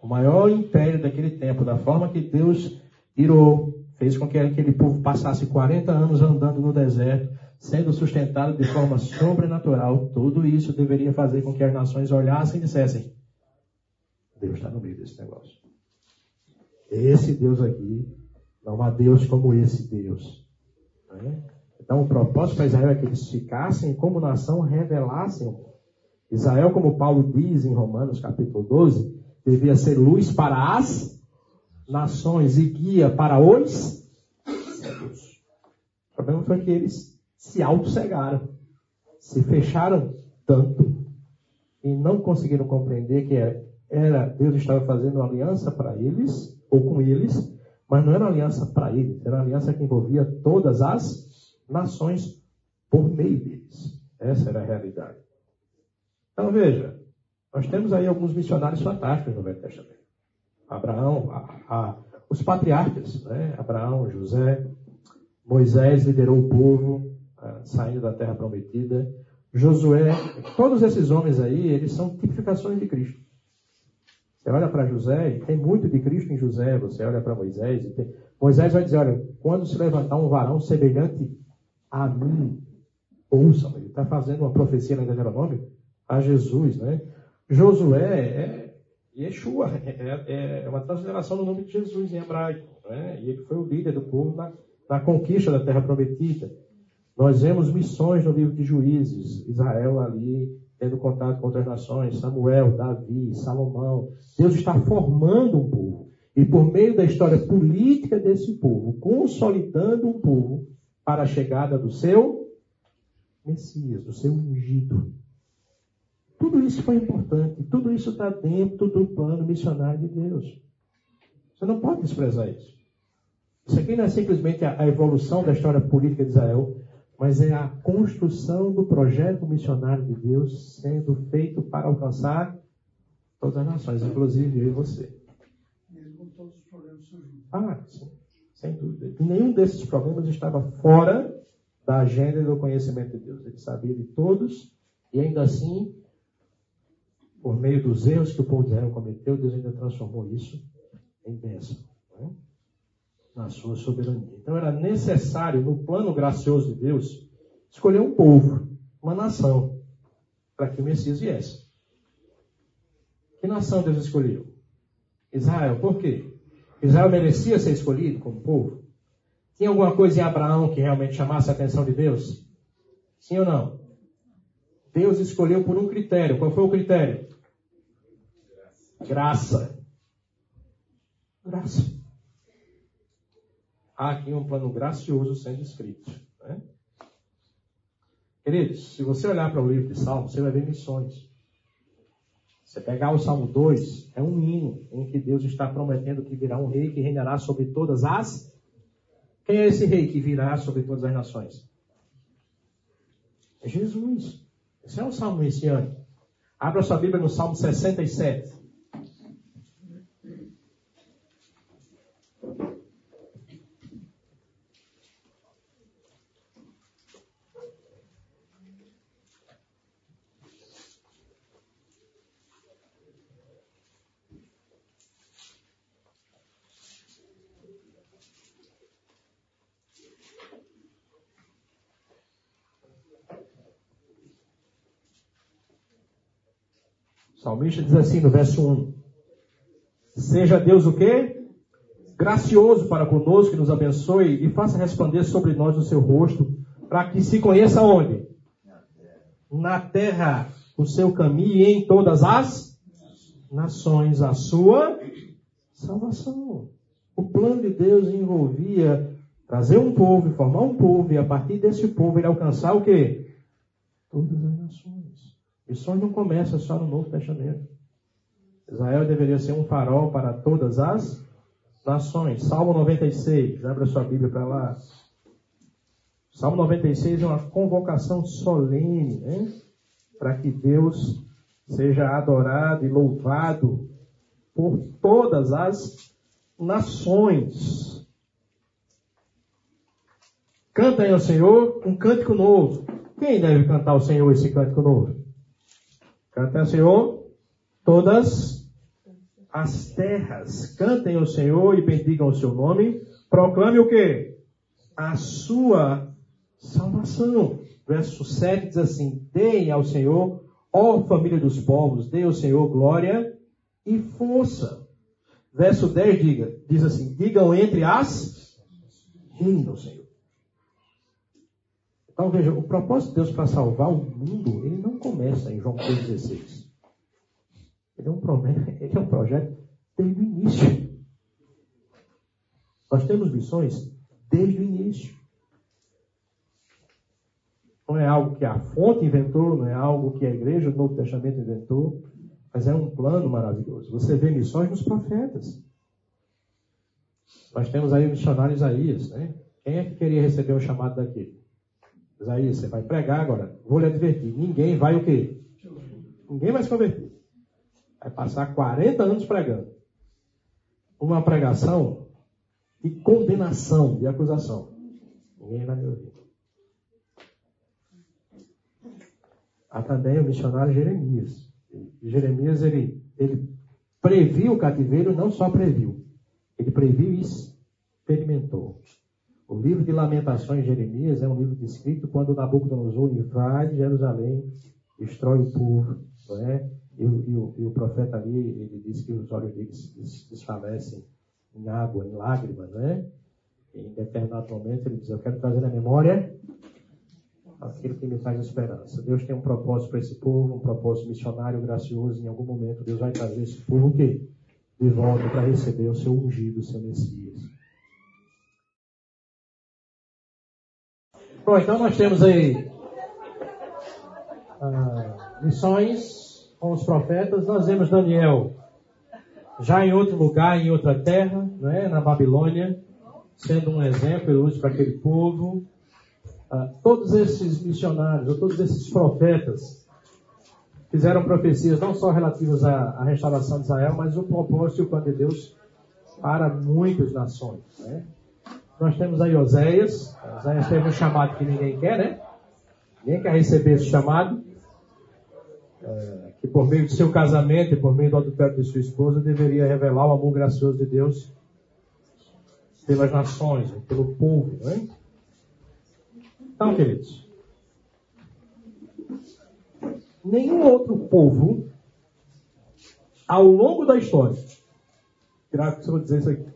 o maior império daquele tempo, da forma que Deus irou, fez com que aquele povo passasse 40 anos andando no deserto, sendo sustentado de forma sobrenatural, tudo isso deveria fazer com que as nações olhassem e dissessem: Deus está no meio desse negócio. Esse Deus aqui, não há Deus como esse Deus. Né? Então, o propósito para Israel é que eles ficassem como nação, revelassem Israel, como Paulo diz em Romanos capítulo 12, devia ser luz para as nações e guia para os cegos. O problema foi que eles se auto-cegaram, se fecharam tanto e não conseguiram compreender que era Deus estava fazendo uma aliança para eles ou com eles, mas não era uma aliança para eles, era uma aliança que envolvia todas as nações por meio deles. Essa era a realidade. Então veja, nós temos aí alguns missionários fantásticos no Velho Testamento. Abraão, a, a, os patriarcas, né? Abraão, José, Moisés liderou o povo uh, saindo da terra prometida. Josué, todos esses homens aí, eles são tipificações de Cristo. Você olha para José, tem muito de Cristo em José. Você olha para Moisés, tem... Moisés vai dizer: olha, quando se levantar um varão semelhante a mim, ouçam. Ele está fazendo uma profecia na Deuteronômio a Jesus, né? Josué é Yeshua, é, é, é uma transliteração do nome de Jesus em hebraico. Né? E ele foi o líder do povo na, na conquista da terra prometida. Nós vemos missões no livro de Juízes, Israel ali tendo contato com outras nações, Samuel, Davi, Salomão. Deus está formando um povo. E por meio da história política desse povo, consolidando um povo para a chegada do seu Messias, do seu ungido. Tudo isso foi importante, tudo isso está dentro do plano missionário de Deus. Você não pode desprezar isso. Isso aqui não é simplesmente a evolução da história política de Israel, mas é a construção do projeto missionário de Deus sendo feito para alcançar todas as nações, inclusive eu e você. Mesmo com todos os problemas surgindo. Ah, sim, sem dúvida. E nenhum desses problemas estava fora da agenda e do conhecimento de Deus. Ele sabia de todos e ainda assim por meio dos erros que o povo de Israel cometeu, Deus ainda transformou isso em bênção. Né? Na sua soberania. Então era necessário, no plano gracioso de Deus, escolher um povo, uma nação, para que o Messias viesse. Que nação Deus escolheu? Israel. Por quê? Israel merecia ser escolhido como povo? Tinha alguma coisa em Abraão que realmente chamasse a atenção de Deus? Sim ou não? Deus escolheu por um critério. Qual foi o critério? Graça. Graça. Há aqui um plano gracioso sendo escrito. Né? Queridos, se você olhar para o livro de Salmos, você vai ver missões. Você pegar o Salmo 2, é um hino em que Deus está prometendo que virá um rei que reinará sobre todas as. Quem é esse rei que virá sobre todas as nações? É Jesus. Esse é um salmo messiânico. Abra sua Bíblia no Salmo 67. Salmista diz assim no verso 1: Seja Deus o quê? Gracioso para conosco, que nos abençoe e faça resplandecer sobre nós o seu rosto, para que se conheça onde? Na terra o seu caminho e em todas as nações a sua salvação. O plano de Deus envolvia trazer um povo, formar um povo, e a partir desse povo ele alcançar o quê? Todas as nações. Missões não começa só no Novo Testamento. Israel deveria ser um farol para todas as nações. Salmo 96, abra sua Bíblia para lá. Salmo 96 é uma convocação solene, né? Para que Deus seja adorado e louvado por todas as nações. Cantem ao Senhor um cântico novo. Quem deve cantar ao Senhor esse cântico novo? Cantem ao Senhor todas as terras. Cantem ao Senhor e bendigam o seu nome. Proclame o que? A sua salvação. Verso 7 diz assim: Deem ao Senhor, ó família dos povos, dê ao Senhor glória e força. Verso 10 diga, diz assim: Digam entre as reina ao Senhor. Então veja, o propósito de Deus para salvar o mundo, ele começa em João 3,16. Ele é, um ele é um projeto desde o início. Nós temos missões desde o início. Não é algo que a fonte inventou, não é algo que a igreja do Novo Testamento inventou, mas é um plano maravilhoso. Você vê missões nos profetas. Nós temos aí o missionário Isaías, né? Quem é que queria receber o chamado daquele? Isaías, você vai pregar agora. Vou lhe advertir. Ninguém vai o quê? Ninguém vai se converter. Vai passar 40 anos pregando. Uma pregação de condenação, de acusação. Ninguém vai me ouvir. Há também o missionário Jeremias. Jeremias, ele, ele previu o cativeiro, não só previu. Ele previu e experimentou. O livro de Lamentações de Jeremias é um livro descrito quando Nabucodonosor invade Jerusalém, destrói o povo, não é? E, e, o, e o profeta ali, ele diz que os olhos dele desfalecem em água, em lágrimas, né? E em determinado momento ele diz, eu quero trazer na memória aquilo que me traz esperança. Deus tem um propósito para esse povo, um propósito missionário gracioso. Em algum momento Deus vai trazer esse povo o quê? De volta para receber o seu ungido, o seu Messias. Bom, então nós temos aí ah, missões com os profetas. Nós vemos Daniel já em outro lugar, em outra terra, não é? na Babilônia, sendo um exemplo e para aquele povo. Ah, todos esses missionários, ou todos esses profetas, fizeram profecias não só relativas à, à restauração de Israel, mas o propósito e o plano de Deus para muitas nações. Né? Nós temos aí Oséias. Oséias teve um chamado que ninguém quer, né? Ninguém quer receber esse chamado. é, que por meio do seu casamento e por meio do adultério de sua esposa deveria revelar o amor gracioso de Deus pelas nações, pelo povo, não é? Então, queridos, nenhum outro povo ao longo da história, graças que eu vou dizer isso aqui,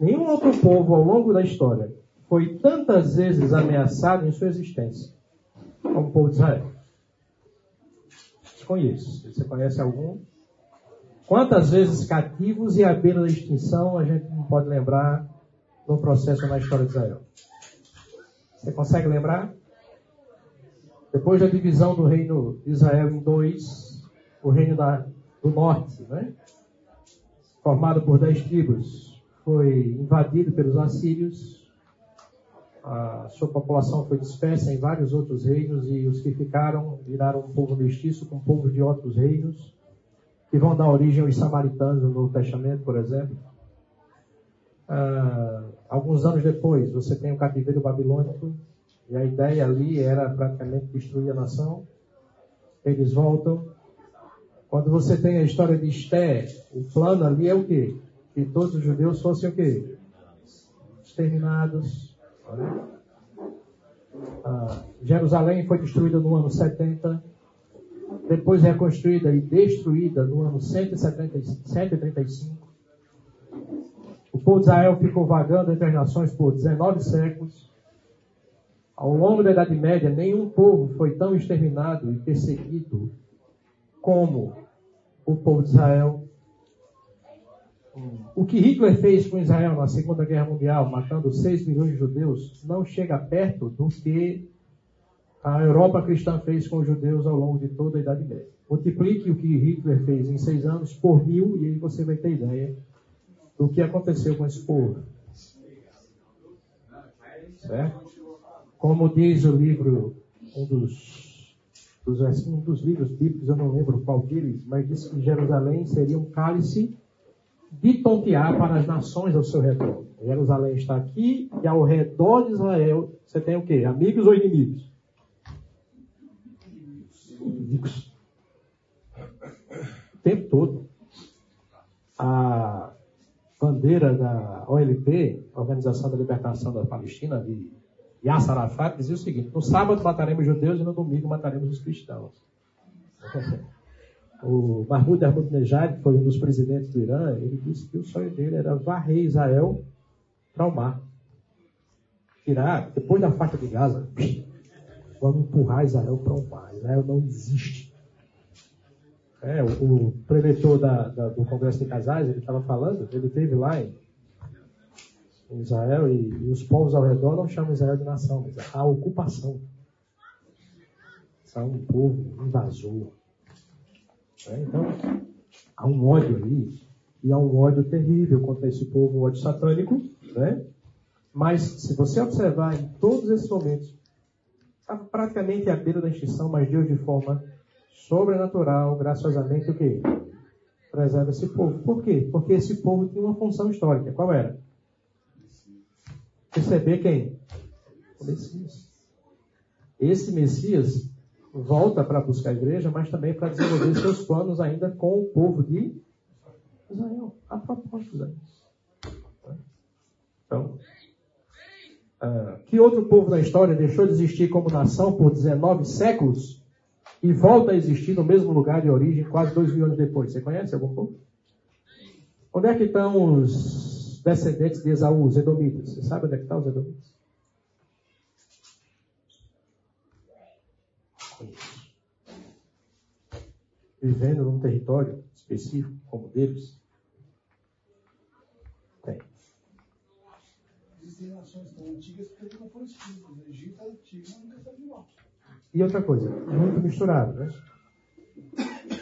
nenhum outro povo ao longo da história foi tantas vezes ameaçado em sua existência como o povo de Israel. Conheço. Você conhece algum? Quantas vezes cativos e à beira da extinção a gente não pode lembrar no processo na história de Israel? Você consegue lembrar? Depois da divisão do reino de Israel em dois, o reino da, do norte, né? formado por dez tribos, foi invadido pelos assírios, a sua população foi dispersa em vários outros reinos e os que ficaram viraram um povo mestiço com povos de outros reinos, que vão dar origem aos samaritanos no Novo Testamento, por exemplo. Ah, alguns anos depois, você tem o cativeiro babilônico, e a ideia ali era praticamente destruir a nação. Eles voltam. Quando você tem a história de Esté, o plano ali é o quê? Que todos os judeus fossem o quê? Exterminados ah, Jerusalém foi destruída no ano 70, depois reconstruída e destruída no ano 170, 135. O povo de Israel ficou vagando entre as nações por 19 séculos. Ao longo da Idade Média, nenhum povo foi tão exterminado e perseguido como o povo de Israel. O que Hitler fez com Israel na Segunda Guerra Mundial, matando 6 milhões de judeus, não chega perto do que a Europa cristã fez com os judeus ao longo de toda a Idade Média. Multiplique o que Hitler fez em seis anos por mil e aí você vai ter ideia do que aconteceu com esse povo. Certo? Como diz o livro, um dos, dos, um dos livros bíblicos, eu não lembro qual deles, mas diz que Jerusalém seria um cálice de tontear para as nações ao seu redor. Jerusalém está aqui e ao redor de Israel você tem o quê? Amigos ou inimigos? Inimigos. O tempo todo. A bandeira da OLP, Organização da Libertação da Palestina, de Yasser Arafat, dizia o seguinte: no sábado mataremos judeus e no domingo mataremos os cristãos. O Mahmoud Ahmadinejad, que foi um dos presidentes do Irã, ele disse que o sonho dele era varrer Israel para o mar. Tirar, depois da faixa de Gaza, vamos empurrar Israel para o mar. Israel não existe. É, o, o preletor da, da, do Congresso de Casais, ele estava falando, ele esteve lá em, Israel e, e, os povos ao redor não chamam Israel de nação, mas a ocupação. São um povo invasor. Né? Então, há um ódio ali, e há um ódio terrível contra esse povo, um ódio satânico, né? Mas, se você observar em todos esses momentos, está praticamente à beira da extinção, mas Deus, de forma sobrenatural, graciosamente, o quê? Preserva esse povo. Por quê? Porque esse povo tinha uma função histórica. Qual era? Receber quem? O Messias. Esse Messias volta para buscar a igreja, mas também para desenvolver seus planos ainda com o povo de Israel, a propósito disso. Então, uh, que outro povo na história deixou de existir como nação por 19 séculos e volta a existir no mesmo lugar de origem quase dois mil anos depois? Você conhece algum povo? Onde é que estão os descendentes de Esaú, os Edomitas? Você sabe onde é que estão os Edomitas? Vivendo num território específico como o deles? Tem. Existem nações tão antigas porque não foram escritas. O Egito é antigo, nunca está de. E outra coisa, muito misturado, né?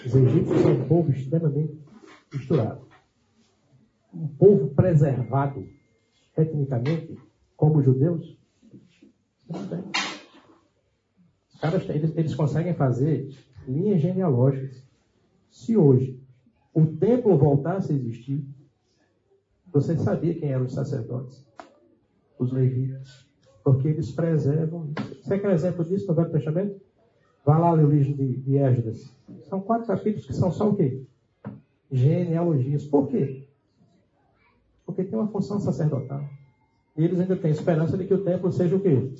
Os egípcios são um povo extremamente misturado. Um povo preservado etnicamente, como os judeus, não tem. Os caras, eles, eles conseguem fazer linhas genealógicas se hoje o templo voltasse a existir, você sabia quem eram os sacerdotes? Os levitas. Porque eles preservam. Você quer exemplo disso no Velho Testamento? Vá lá ler o livro de, de Esdras. São quatro capítulos que são só o quê? Genealogias. Por quê? Porque tem uma função sacerdotal. E eles ainda têm esperança de que o templo seja o quê?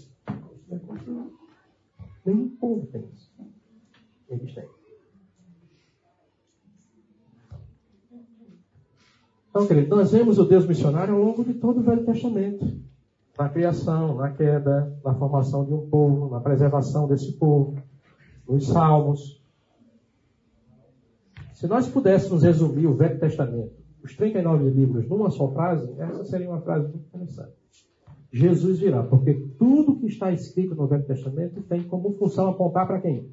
Nenhum povo tem isso. Eles têm. Então, querido, nós vemos o Deus missionário ao longo de todo o Velho Testamento. Na criação, na queda, na formação de um povo, na preservação desse povo, nos salmos. Se nós pudéssemos resumir o Velho Testamento, os 39 livros, numa só frase, essa seria uma frase muito interessante. Jesus virá, porque tudo que está escrito no Velho Testamento tem como função apontar para quem?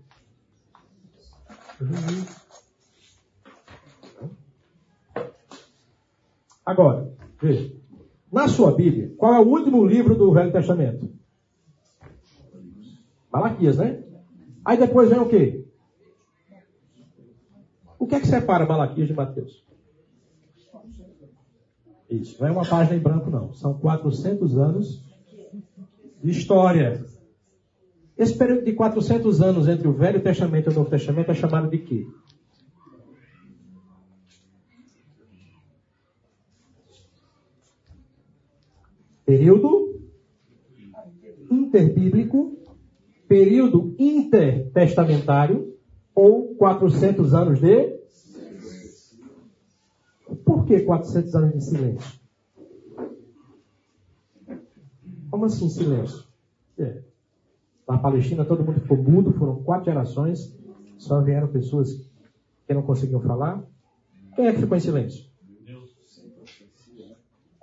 Jesus. Agora, veja. Na sua Bíblia, qual é o último livro do Velho Testamento? Malaquias, né? Aí depois vem o quê? O que é que separa Malaquias de Mateus? Isso, não é uma página em branco, não. São 400 anos de história. Esse período de 400 anos entre o Velho Testamento e o Novo Testamento é chamado de quê? Período interbíblico, período intertestamentário ou 400 anos de. Por que 400 anos de silêncio? Como assim silêncio? É. Na Palestina todo mundo ficou mudo, foram quatro gerações, só vieram pessoas que não conseguiam falar. Quem é que ficou em silêncio?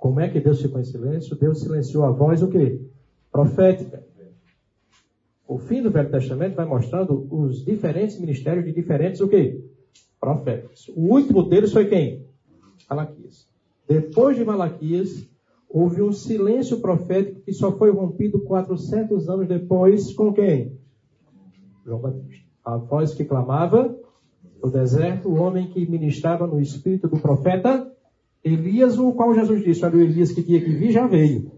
Como é que Deus ficou em silêncio? Deus silenciou a voz o quê? Profética. O fim do Velho Testamento vai mostrando os diferentes ministérios de diferentes o quê? Profetas. O último deles foi quem? Malaquias. Depois de Malaquias, houve um silêncio profético que só foi rompido 400 anos depois com quem? João Batista. A voz que clamava no deserto, o homem que ministrava no espírito do profeta Elias, o qual Jesus disse, olha, o Elias que tinha que vir já veio.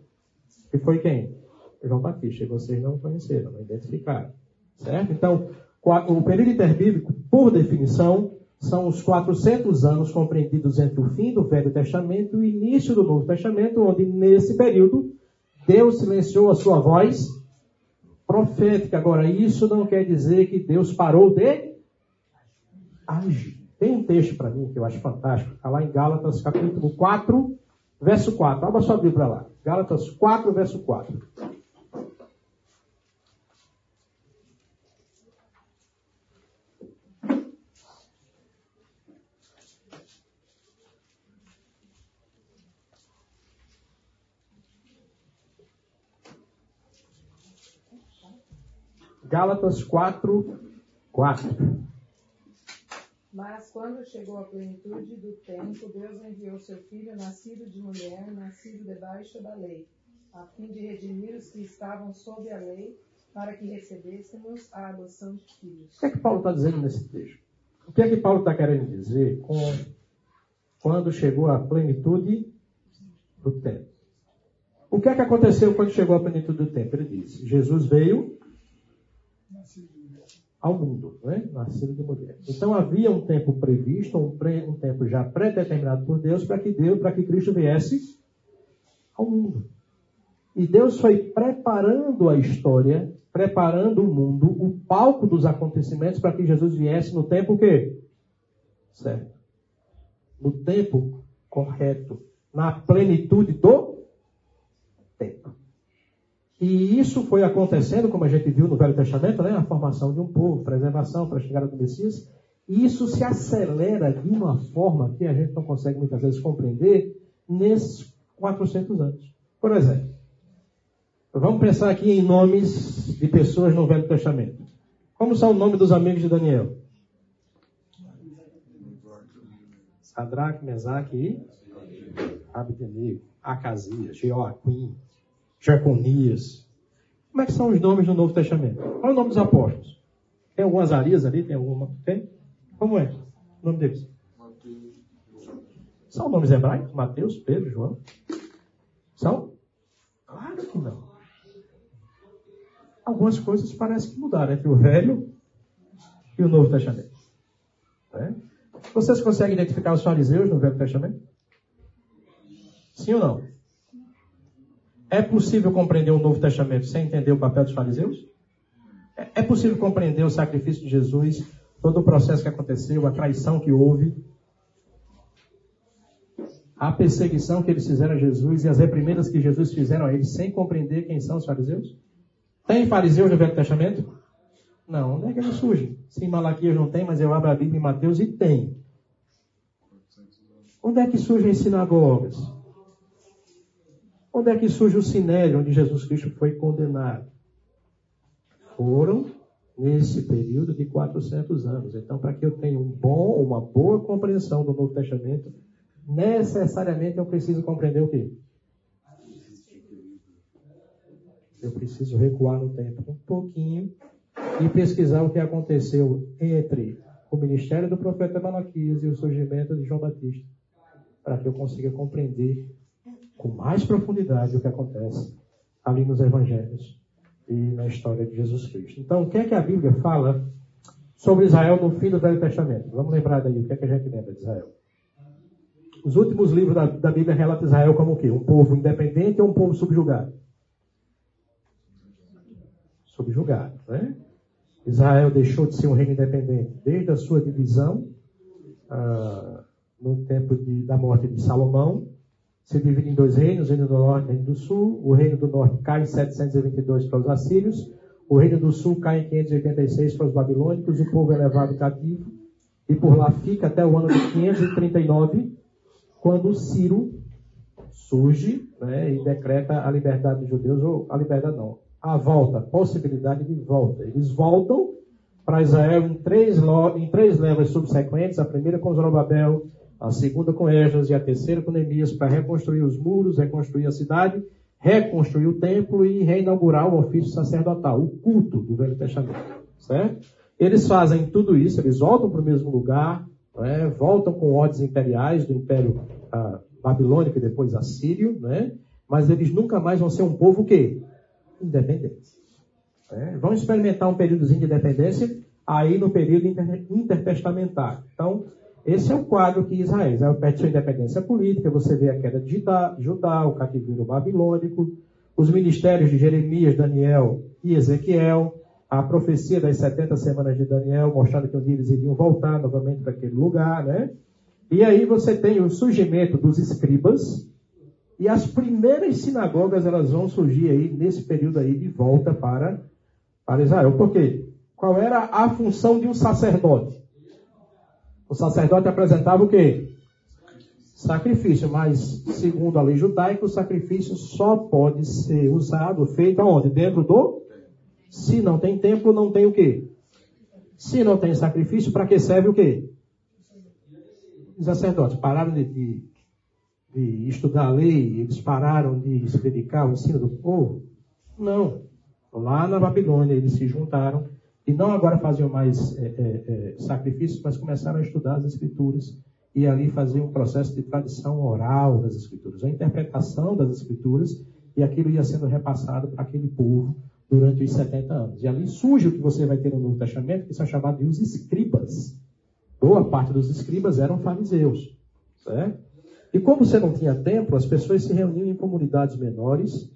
E foi quem? João Batista. E vocês não conheceram, não identificaram. Certo? Então, o período interbíblico, por definição, são os 400 anos compreendidos entre o fim do Velho Testamento e o início do Novo Testamento, onde nesse período Deus silenciou a sua voz profética. Agora, isso não quer dizer que Deus parou de agir. Tem um texto para mim que eu acho fantástico, está lá em Gálatas capítulo 4, verso 4. Abra sua Bíblia lá. Gálatas 4, verso 4. Gálatas 4, 4. Mas quando chegou a plenitude do tempo, Deus enviou seu filho, nascido de mulher, nascido debaixo da lei, a fim de redimir os que estavam sob a lei, para que recebêssemos a adoção de filhos. O que é que Paulo está dizendo nesse texto? O que é que Paulo está querendo dizer com quando chegou a plenitude do tempo? O que é que aconteceu quando chegou a plenitude do tempo? Ele diz: Jesus veio ao mundo, né? nascido de mulher. Então havia um tempo previsto, um, um tempo já pré-determinado por Deus para que Deus, para que Cristo viesse ao mundo. E Deus foi preparando a história, preparando o mundo, o palco dos acontecimentos para que Jesus viesse no tempo o quê? Certo. No tempo correto, na plenitude do tempo. E isso foi acontecendo, como a gente viu no Velho Testamento, né? a formação de um povo, preservação para a chegada do Messias. E isso se acelera de uma forma que a gente não consegue muitas vezes compreender nesses 400 anos. Por exemplo, vamos pensar aqui em nomes de pessoas no Velho Testamento. Como são o nome dos amigos de Daniel? Sadraque, Mesaque e Abednego, Acasias, Joaquim, Jeconias. Como é que são os nomes do Novo Testamento? Qual é o nome dos apóstolos? Tem algumas Arias ali? Tem alguma? Tem? Como é o nome deles? São nomes hebraicos? Mateus, Pedro, João? São? Claro que não. Algumas coisas parecem que mudaram entre o Velho e o Novo Testamento. Né? Vocês conseguem identificar os fariseus no Velho Testamento? Sim ou não? É possível compreender o Novo Testamento sem entender o papel dos fariseus? É, é possível compreender o sacrifício de Jesus, todo o processo que aconteceu, a traição que houve, a perseguição que eles fizeram a Jesus e as reprimendas que Jesus fizeram a eles sem compreender quem são os fariseus? Tem fariseus no Velho Testamento? Não, onde é que eles surgem? Sim, Malaquias não tem, mas eu abro a Bíblia em Mateus e tem. Onde é que surgem as sinagogas? Onde é que surge o sinédrio onde Jesus Cristo foi condenado? Foram nesse período de 400 anos. Então, para que eu tenha um bom, uma boa compreensão do Novo Testamento, necessariamente eu preciso compreender o quê? Eu preciso recuar no tempo um pouquinho e pesquisar o que aconteceu entre o ministério do profeta Malaquias e o surgimento de João Batista, para que eu consiga compreender com mais profundidade o que acontece ali nos evangelhos e na história de Jesus Cristo. Então, o que é que a Bíblia fala sobre Israel no fim do Velho Testamento? Vamos lembrar daí o que é que a gente lembra de Israel. Os últimos livros da, da Bíblia relatam Israel como o quê? Um povo independente ou um povo subjugado? Subjugado, né? Israel deixou de ser um reino independente desde a sua divisão, ah, no tempo de, da morte de Salomão, se divide em dois reinos, o reino do norte e o reino do sul. O reino do norte cai em 722 para os assírios, o reino do sul cai em 586 para os babilônicos, o povo é levado cativo, e por lá fica até o ano de 539, quando Ciro surge né, e decreta a liberdade dos judeus, ou a liberdade não, a volta, possibilidade de volta. Eles voltam para Israel em três, em três levas subsequentes, a primeira com Zorobabel, a segunda com Esdras e a terceira com Neemias, para reconstruir os muros, reconstruir a cidade, reconstruir o templo e reinaugurar o ofício sacerdotal, o culto do Velho Testamento. Certo? Eles fazem tudo isso, eles voltam para o mesmo lugar, né? voltam com ordens imperiais do Império ah, Babilônico e depois Assírio, né? mas eles nunca mais vão ser um povo o quê? independentes. É, vão experimentar um períodozinho de independência aí no período inter, intertestamentário. Então, esse é o quadro que Israel. Israel perde sua independência política, você vê a queda de Judá, o cativeiro babilônico, os ministérios de Jeremias, Daniel e Ezequiel, a profecia das 70 semanas de Daniel, mostrando que um dia eles iriam voltar novamente para aquele lugar, né? E aí você tem o surgimento dos escribas, e as primeiras sinagogas elas vão surgir aí nesse período aí de volta para, para Israel. Por quê? Qual era a função de um sacerdote? O sacerdote apresentava o quê? Sacrifício, mas segundo a lei judaica, o sacrifício só pode ser usado, feito aonde? Dentro do? Se não tem templo, não tem o quê? Se não tem sacrifício, para que serve o quê? Os sacerdotes pararam de, de de estudar a lei, eles pararam de se dedicar ao ensino do povo? Não. Lá na Babilônia eles se juntaram e não agora faziam mais é, é, é, sacrifícios, mas começaram a estudar as escrituras e ali faziam um processo de tradição oral das escrituras, a interpretação das escrituras e aquilo ia sendo repassado para aquele povo durante os 70 anos. E ali surge o que você vai ter no Novo Testamento, que são chamados de os escribas. Boa parte dos escribas eram fariseus, certo? E como você não tinha templo, as pessoas se reuniam em comunidades menores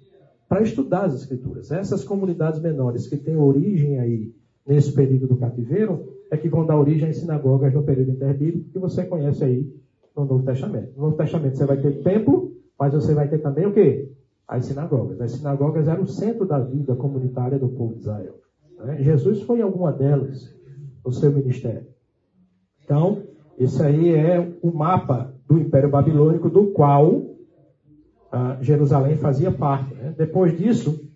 para estudar as escrituras. Essas comunidades menores que têm origem aí nesse período do cativeiro é que vão dar origem às sinagogas no período interbíblico que você conhece aí no Novo Testamento. No Novo Testamento você vai ter templo, mas você vai ter também o quê? As sinagogas. As sinagogas eram o centro da vida comunitária do povo de Israel. Né? Jesus foi em alguma delas no seu ministério. Então, esse aí é o mapa do Império Babilônico, do qual ah, Jerusalém fazia parte. Né? Depois disso,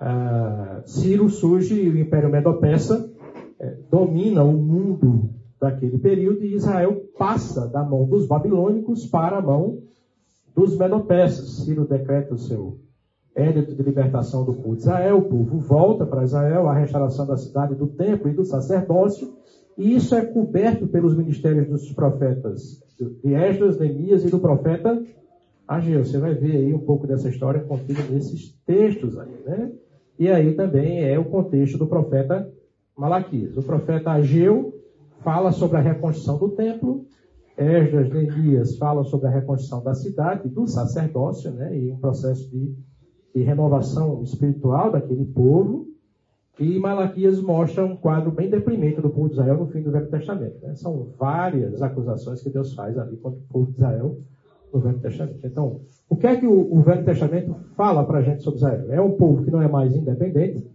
ah, Ciro surge e o Império Medo-Persa eh, domina o mundo daquele período e Israel passa da mão dos babilônicos para a mão dos Medo-Persas. Ciro decreta o seu édito de libertação do povo de Israel, o povo volta para Israel, a restauração da cidade, do templo e do sacerdócio, e isso é coberto pelos ministérios dos profetas de Esdras, Neemias e do profeta Ageu. Você vai ver aí um pouco dessa história contida nesses textos aí, né? E aí também é o contexto do profeta Malaquias. O profeta Ageu fala sobre a reconstrução do templo. Esdras, Neemias falam sobre a reconstrução da cidade, do sacerdócio, né? E um processo de, de renovação espiritual daquele povo. E Malaquias mostra um quadro bem deprimente do povo de Israel no fim do Velho Testamento. Né? São várias acusações que Deus faz ali contra o povo de Israel no Velho Testamento. Então, o que é que o, o Velho Testamento fala para a gente sobre Israel? É um povo que não é mais independente,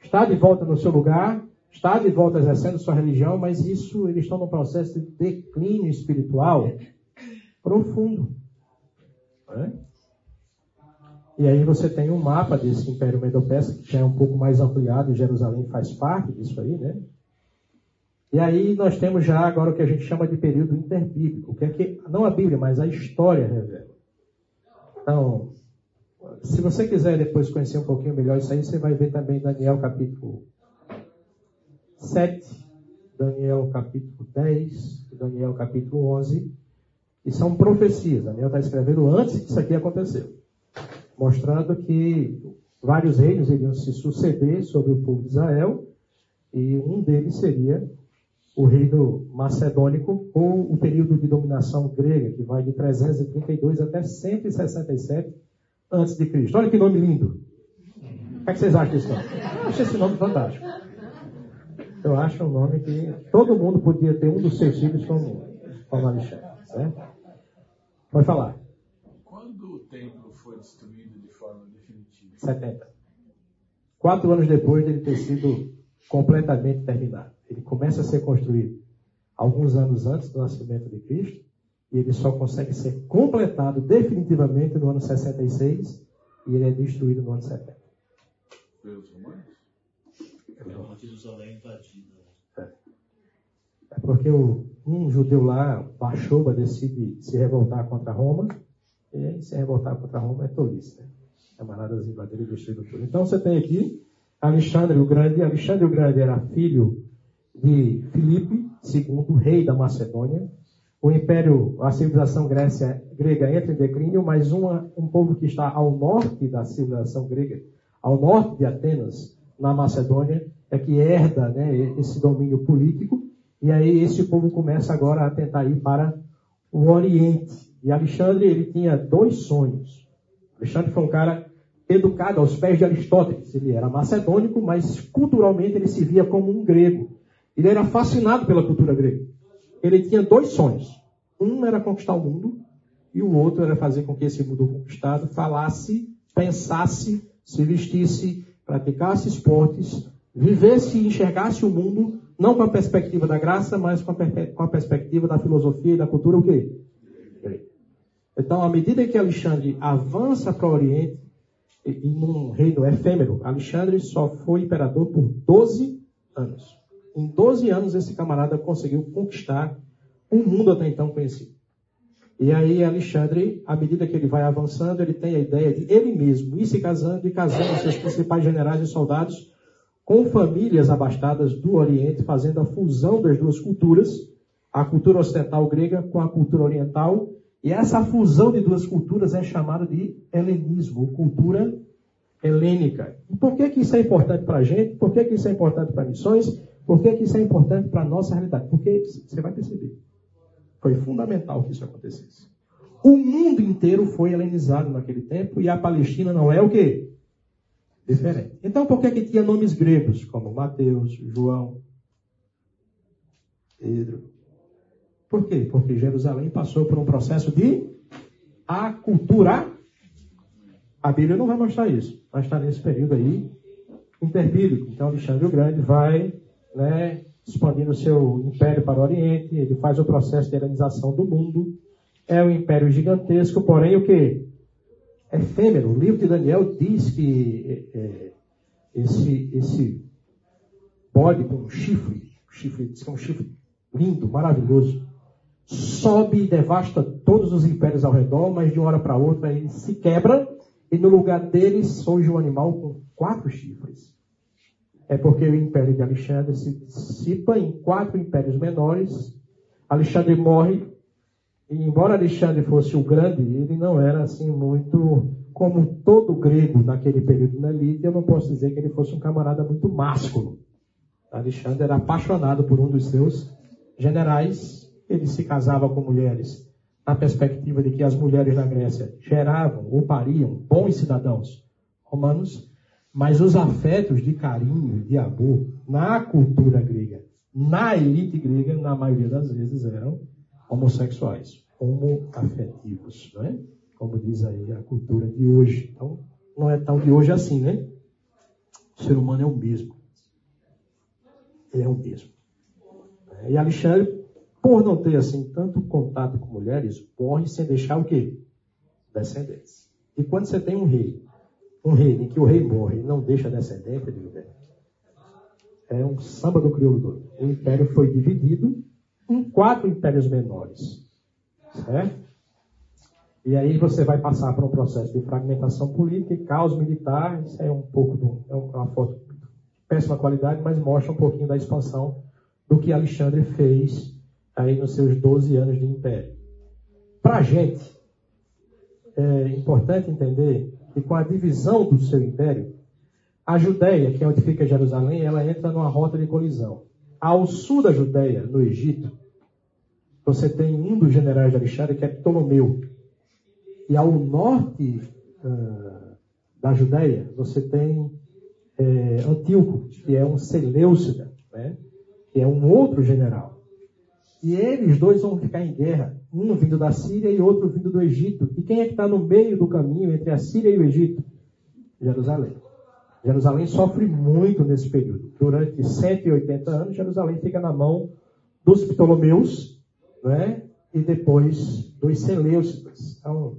está de volta no seu lugar, está de volta exercendo sua religião, mas isso eles estão num processo de declínio espiritual profundo. Né? E aí você tem um mapa desse Império Medo-Persa, que já é um pouco mais ampliado, e Jerusalém faz parte disso aí, né? E aí nós temos já agora o que a gente chama de período interbíblico, que é que não a Bíblia, mas a história revela. Então, se você quiser depois conhecer um pouquinho melhor isso aí, você vai ver também Daniel capítulo 7, Daniel capítulo 10, Daniel capítulo 11, e são profecias. Daniel está escrevendo antes que isso aqui aconteceu, mostrando que vários reinos iriam se suceder sobre o povo de Israel, e um deles seria o reino macedônico, ou o período de dominação grega, que vai de 332 até 167 antes de Cristo. Olha que nome lindo. O que, é que vocês acham desse nome? Eu achei esse nome fantástico. Eu acho um nome que todo mundo podia ter um dos seus filhos como, como Alexandre. Certo? Pode falar. Quando o templo foi destruído de forma definitiva? 70. Quatro anos depois dele ter sido completamente terminado ele começa a ser construído alguns anos antes do nascimento de Cristo, e ele só consegue ser completado definitivamente no ano 66, e ele é destruído no ano 70. Pelos romanos? É Jerusalém invadida. É. é porque o, um judeu lá, Bachoba, decide se revoltar contra Roma, e se revoltar contra Roma é tolice, né? Camaradas invadiram e destruíram tudo. Então você tem aqui Alexandre o Grande. Alexandre o Grande era filho de Filipe II, rei da Macedônia. O império, a civilização Grécia, grega entra em declínio, mas uma, um povo que está ao norte da civilização grega, ao norte de Atenas, na Macedônia, é que herda né, esse domínio político. E aí esse povo começa agora a tentar ir para o Oriente. E Alexandre, ele tinha dois sonhos. Alexandre foi um cara educado aos pés de Aristóteles. Ele era macedônico, mas culturalmente ele se via como um grego. Ele era fascinado pela cultura grega. Ele tinha dois sonhos. Um era conquistar o mundo e o outro era fazer com que esse mundo conquistado falasse, pensasse, se vestisse, praticasse esportes, vivesse e enxergasse o mundo não com a perspectiva da graça, mas com a, com a perspectiva da filosofia e da cultura o quê? Então, à medida que Alexandre avança para o Oriente, em um reino efêmero, Alexandre só foi imperador por 12 anos. Em 12 anos, esse camarada conseguiu conquistar um mundo até então conhecido. E aí, Alexandre, à medida que ele vai avançando, ele tem a ideia de ele mesmo ir se casando e casando seus principais generais e soldados com famílias abastadas do Oriente, fazendo a fusão das duas culturas, a cultura ocidental grega com a cultura oriental. E essa fusão de duas culturas é chamada de helenismo, cultura helênica. E por que, que isso é importante para a gente? Por que, que isso é importante para missões? Por que, que isso é importante para a nossa realidade? Porque você vai perceber. Foi fundamental que isso acontecesse. O mundo inteiro foi helenizado naquele tempo e a Palestina não é o quê? Diferente. Então por que, que tinha nomes gregos, como Mateus, João, Pedro? Por quê? Porque Jerusalém passou por um processo de aculturar. A Bíblia não vai mostrar isso, mas está nesse período aí interbíblico. Então Alexandre o Grande vai né, expandindo seu império para o Oriente, ele faz o processo de helenização do mundo. É um império gigantesco, porém o que? Efêmero. O livro de Daniel diz que é, é esse, esse bode com um chifre, chifre, diz que é um chifre lindo, maravilhoso, sobe e devasta todos os impérios ao redor, mas de uma hora para outra ele se quebra e no lugar dele surge um animal com quatro chifres é porque o império de Alexandre se dissipa em quatro impérios menores. Alexandre morre, e embora Alexandre fosse o grande, ele não era assim muito como todo grego naquele período na Lídia, eu não posso dizer que ele fosse um camarada muito másculo. Alexandre era apaixonado por um dos seus generais. Ele se casava com mulheres na perspectiva de que as mulheres na Grécia geravam ou pariam bons cidadãos romanos, mas os afetos de carinho, de amor, na cultura grega, na elite grega, na maioria das vezes eram homossexuais, homoafetivos, não é? Como diz aí a cultura de hoje. Então, não é tão de hoje assim, né? O ser humano é o mesmo. Ele é o mesmo. E Alexandre, por não ter assim tanto contato com mulheres, morre sem deixar o quê? Descendentes. E quando você tem um rei, um rei em que o rei morre e não deixa descendente, digo, é um samba do crioulo doido. O império foi dividido em quatro impérios menores. Certo? E aí você vai passar por um processo de fragmentação política e caos militar. Isso é um pouco do, é uma foto de péssima qualidade, mas mostra um pouquinho da expansão do que Alexandre fez aí nos seus 12 anos de império. Para a gente, é importante entender que com a divisão do seu império, a Judéia, que é onde fica Jerusalém, ela entra numa rota de colisão. Ao sul da Judéia, no Egito, você tem um dos generais de Alexandre, que é Ptolomeu. E ao norte uh, da Judéia, você tem é, Antíoco, que é um Seleucida, né? que é um outro general. E eles dois vão ficar em guerra, um vindo da Síria e outro vindo do Egito. E quem é que está no meio do caminho entre a Síria e o Egito? Jerusalém. Jerusalém sofre muito nesse período. Durante 180 anos, Jerusalém fica na mão dos Ptolomeus, né? e depois dos Seleucidas. Então,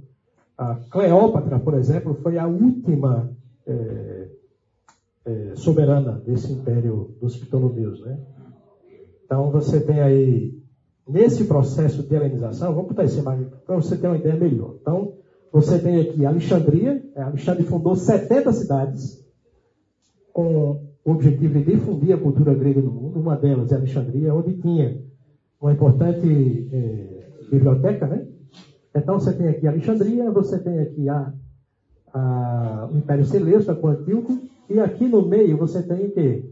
a Cleópatra, por exemplo, foi a última é, é, soberana desse império dos Ptolomeus. Né? Então você tem aí, nesse processo de helenização, vamos botar esse imagem para você ter uma ideia melhor. Então, você tem aqui Alexandria, é, Alexandre fundou 70 cidades com o objetivo de difundir a cultura grega no mundo. Uma delas é Alexandria, onde tinha uma importante é, biblioteca, né? Então você tem aqui Alexandria, você tem aqui a, a, o Império Celeste, com Antíoco, e aqui no meio você tem o quê?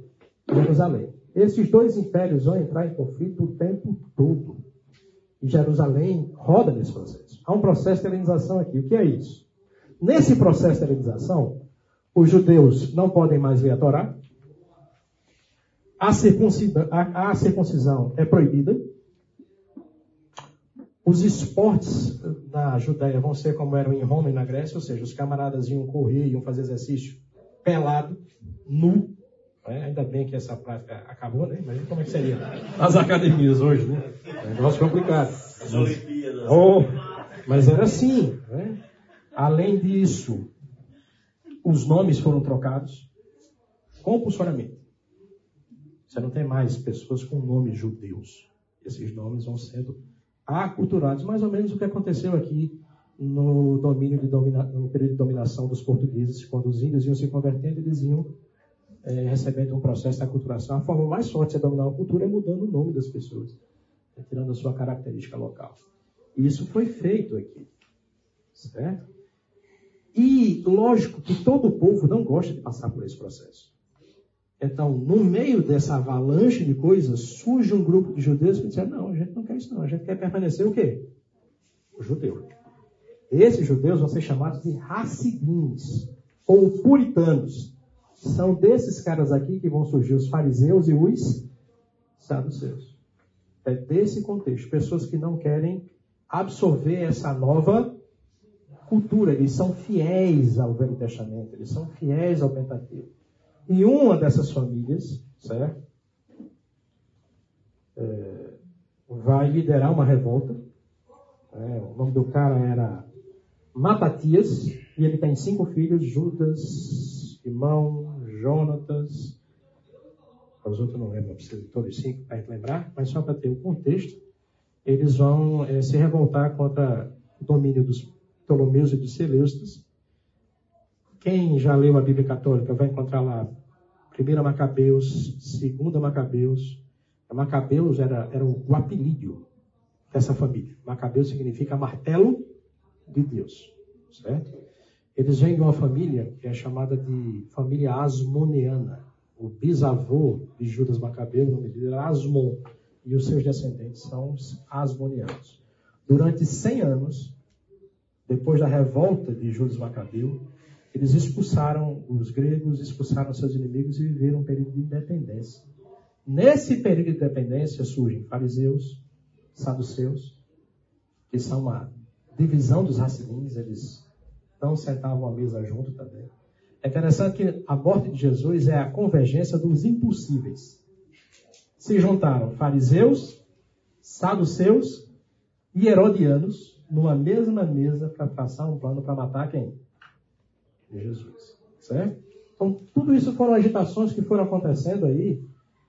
Jerusalém. Esses dois impérios vão entrar em conflito o tempo todo. E Jerusalém roda nesse processo. Há um processo de helenização aqui. O que é isso? Nesse processo de helenização, os judeus não podem mais ver a Torá. A a, a circuncisão é proibida. Os esportes na Judéia vão ser como eram em Roma e na Grécia, ou seja, os camaradas iam correr, iam fazer exercício pelado, nu. É, ainda bem que essa prática acabou, né? Imagina como é que seria as academias hoje, né? É um negócio complicado. As Olimpíadas. Oh, mas era assim. Né? Além disso, os nomes foram trocados compulsoriamente. Você não tem mais pessoas com nomes judeus. Esses nomes vão sendo aculturados, mais ou menos o que aconteceu aqui no domínio de domina, no período de dominação dos portugueses, quando os índios iam se convertendo, eles iam é, recebendo um processo de aculturação. A forma mais forte de dominar uma cultura é mudando o nome das pessoas, é tirando a sua característica local. E isso foi feito aqui, certo? E lógico que todo povo não gosta de passar por esse processo. Então, no meio dessa avalanche de coisas, surge um grupo de judeus que disseram, não, a gente não quer isso não, a gente quer permanecer o quê? O judeu. Esses judeus vão ser chamados de Hassidins, ou puritanos. São desses caras aqui que vão surgir os fariseus e os saduceus. É desse contexto. Pessoas que não querem absorver essa nova cultura. Eles são fiéis ao Velho Testamento, eles são fiéis ao Pentateuco. E uma dessas famílias, certo? É, vai liderar uma revolta. É, o nome do cara era Matatias, e ele tem cinco filhos: Judas, Simão, Jonatas. Os outros não lembro, todos os cinco para lembrar, mas só para ter o um contexto, eles vão é, se revoltar contra o domínio dos Ptolomeus e dos Seleucidas quem já leu a Bíblia Católica vai encontrar lá 1 Macabeus, 2 Macabeus. Macabeus era, era o apelido dessa família. Macabeus significa martelo de Deus. Certo? Eles vêm de uma família que é chamada de família asmoneana. o bisavô de Judas Macabeu, o nome dele era Asmon, e os seus descendentes são os Asmonianos. Durante 100 anos, depois da revolta de Judas Macabeu, eles expulsaram os gregos, expulsaram seus inimigos e viveram um período de independência. Nesse período de independência surgem fariseus, saduceus, que são uma divisão dos raciocínios, eles não sentavam à mesa junto também. É interessante que a morte de Jesus é a convergência dos impossíveis. Se juntaram fariseus, saduceus e herodianos numa mesma mesa para traçar um plano para matar quem? Jesus. Certo? Então, tudo isso foram agitações que foram acontecendo aí,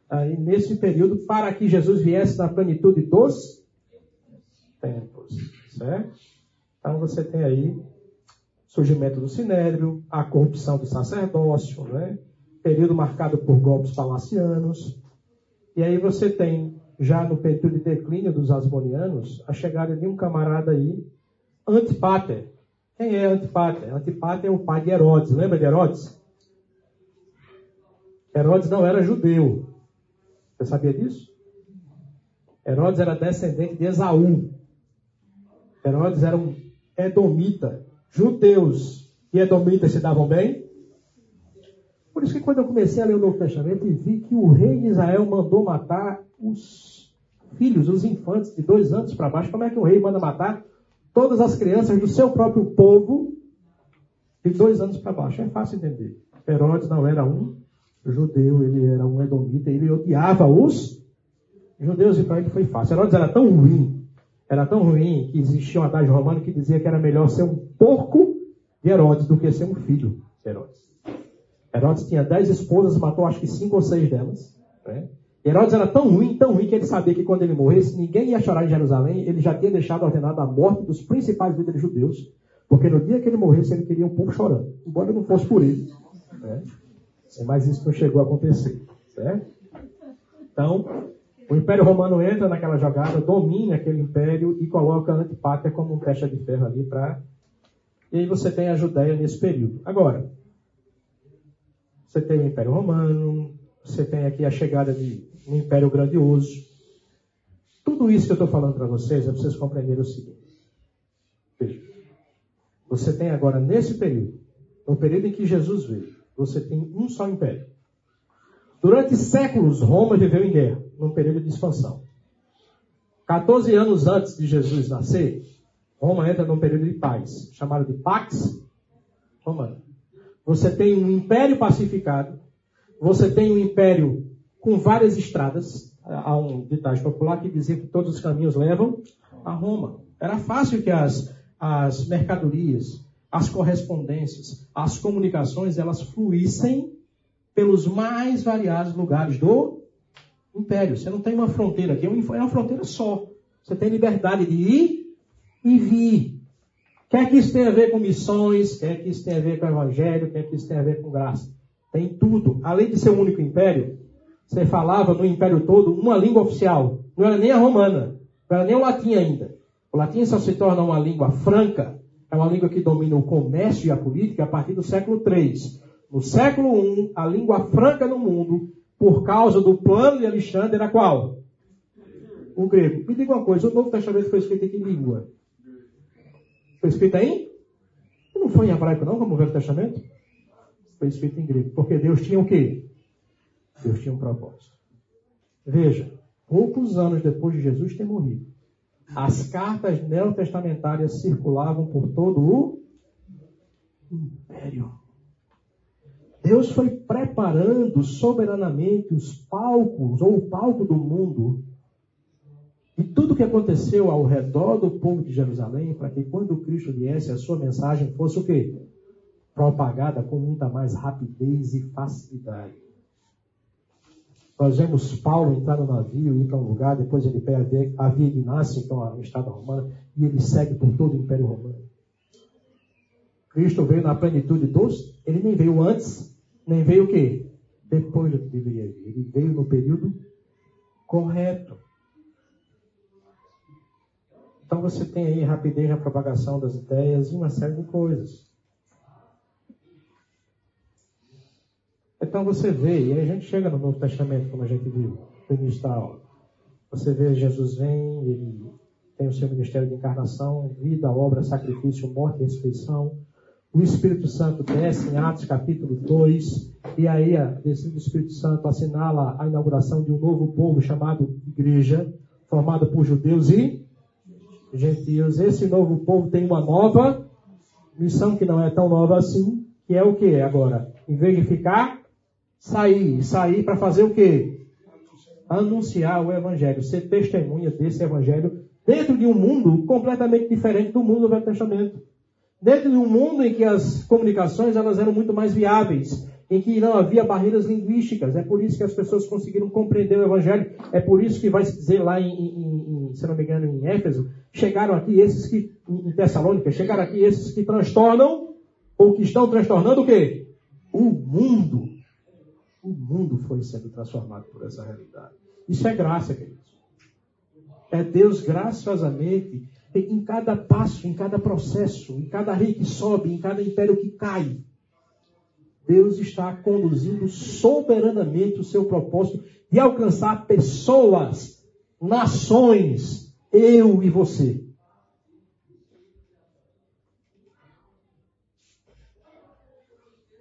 aí nesse período para que Jesus viesse na plenitude dos tempos. Certo? Então, você tem aí surgimento do sinédrio, a corrupção do sacerdócio, né? período marcado por golpes palacianos. E aí você tem, já no período de declínio dos asmonianos, a chegada de um camarada aí, Antipater. Quem é Antipater? Antipater é o pai de Herodes. Lembra de Herodes? Herodes não era judeu. Você sabia disso? Herodes era descendente de Esaú. Herodes era um edomita judeus e edomitas se davam bem. Por isso que quando eu comecei a ler o Novo Testamento e vi que o rei de Israel mandou matar os filhos, os infantes de dois anos para baixo, como é que o rei manda matar todas as crianças do seu próprio povo de dois anos para baixo? É fácil entender. Herodes não era um judeu, ele era um edomita, ele odiava os judeus e para ele foi fácil. Herodes era tão ruim era tão ruim que existia um adágio romano que dizia que era melhor ser um porco de Herodes do que ser um filho de Herodes. Herodes tinha dez esposas, matou acho que cinco ou seis delas. Né? Herodes era tão ruim, tão ruim, que ele sabia que quando ele morresse, ninguém ia chorar em Jerusalém. Ele já tinha deixado ordenado a morte dos principais líderes judeus, porque no dia que ele morresse, ele queria um povo chorando, embora não fosse por ele. Né? Mas isso não chegou a acontecer. Certo? Então, o Império Romano entra naquela jogada, domina aquele império e coloca a Antipátria como um testa de ferro ali para. E aí você tem a Judéia nesse período. Agora, você tem o Império Romano, você tem aqui a chegada de um império grandioso. Tudo isso que eu estou falando para vocês é para vocês compreenderem o seguinte. Veja, você tem agora nesse período, no período em que Jesus veio, você tem um só império. Durante séculos, Roma viveu em guerra num período de expansão. 14 anos antes de Jesus nascer, Roma entra num período de paz, chamado de Pax Romana. Você tem um império pacificado, você tem um império com várias estradas. Há um ditado popular que dizia que todos os caminhos levam a Roma. Era fácil que as, as mercadorias, as correspondências, as comunicações, elas fluíssem pelos mais variados lugares do império. Você não tem uma fronteira aqui, é uma fronteira só. Você tem liberdade de ir e vir. Quer que isso tenha a ver com missões, quer que isso tenha a ver com o evangelho, quer que isso tenha a ver com graça. Tem tudo. Além de ser um único império, você falava no império todo uma língua oficial. Não era nem a romana, não era nem o latim ainda. O latim só se torna uma língua franca, é uma língua que domina o comércio e a política a partir do século III. No século I, a língua franca no mundo por causa do plano de Alexandre era qual? O grego. Me diga uma coisa, o Novo Testamento foi escrito em que língua? Foi escrito em? Não foi em hebraico não, como o Velho Testamento? Foi escrito em grego. Porque Deus tinha o quê? Deus tinha um propósito. Veja, poucos anos depois de Jesus ter morrido, as cartas neotestamentárias circulavam por todo o império. Deus foi preparando soberanamente os palcos, ou o palco do mundo, e tudo que aconteceu ao redor do povo de Jerusalém, para que quando Cristo viesse, a sua mensagem fosse o quê? Propagada com muita mais rapidez e facilidade. Nós vemos Paulo entrar no navio, ir para um lugar, depois ele perde a via Ignácio, então a estrada romana, e ele segue por todo o Império Romano. Cristo veio na plenitude dos, ele nem veio antes, nem veio o quê? Depois do que deveria vir. Ele veio no período correto. Então você tem aí rapidez na propagação das ideias e uma série de coisas. Então você vê, e a gente chega no Novo Testamento, como a gente viu no início da aula. Você vê Jesus vem, ele tem o seu ministério de encarnação, vida, obra, sacrifício, morte ressurreição. O Espírito Santo desce em Atos capítulo 2, e aí a descida do Espírito Santo assinala a inauguração de um novo povo chamado Igreja, formado por judeus e gentios. Esse novo povo tem uma nova missão que não é tão nova assim, que é o que agora? Em vez de ficar, sair. Sair para fazer o quê? Anunciar o Evangelho, ser testemunha desse Evangelho dentro de um mundo completamente diferente do mundo do Velho Testamento. Dentro de um mundo em que as comunicações elas eram muito mais viáveis, em que não havia barreiras linguísticas. É por isso que as pessoas conseguiram compreender o Evangelho. É por isso que vai se dizer lá em, em, em se não me engano, em Éfeso, chegaram aqui esses que, em Tessalônica, chegaram aqui esses que transtornam, ou que estão transtornando o quê? O mundo. O mundo foi sendo transformado por essa realidade. Isso é graça, queridos. É Deus graciosamente, em cada passo, em cada processo, em cada rei que sobe, em cada império que cai, Deus está conduzindo soberanamente o seu propósito de alcançar pessoas, nações, eu e você.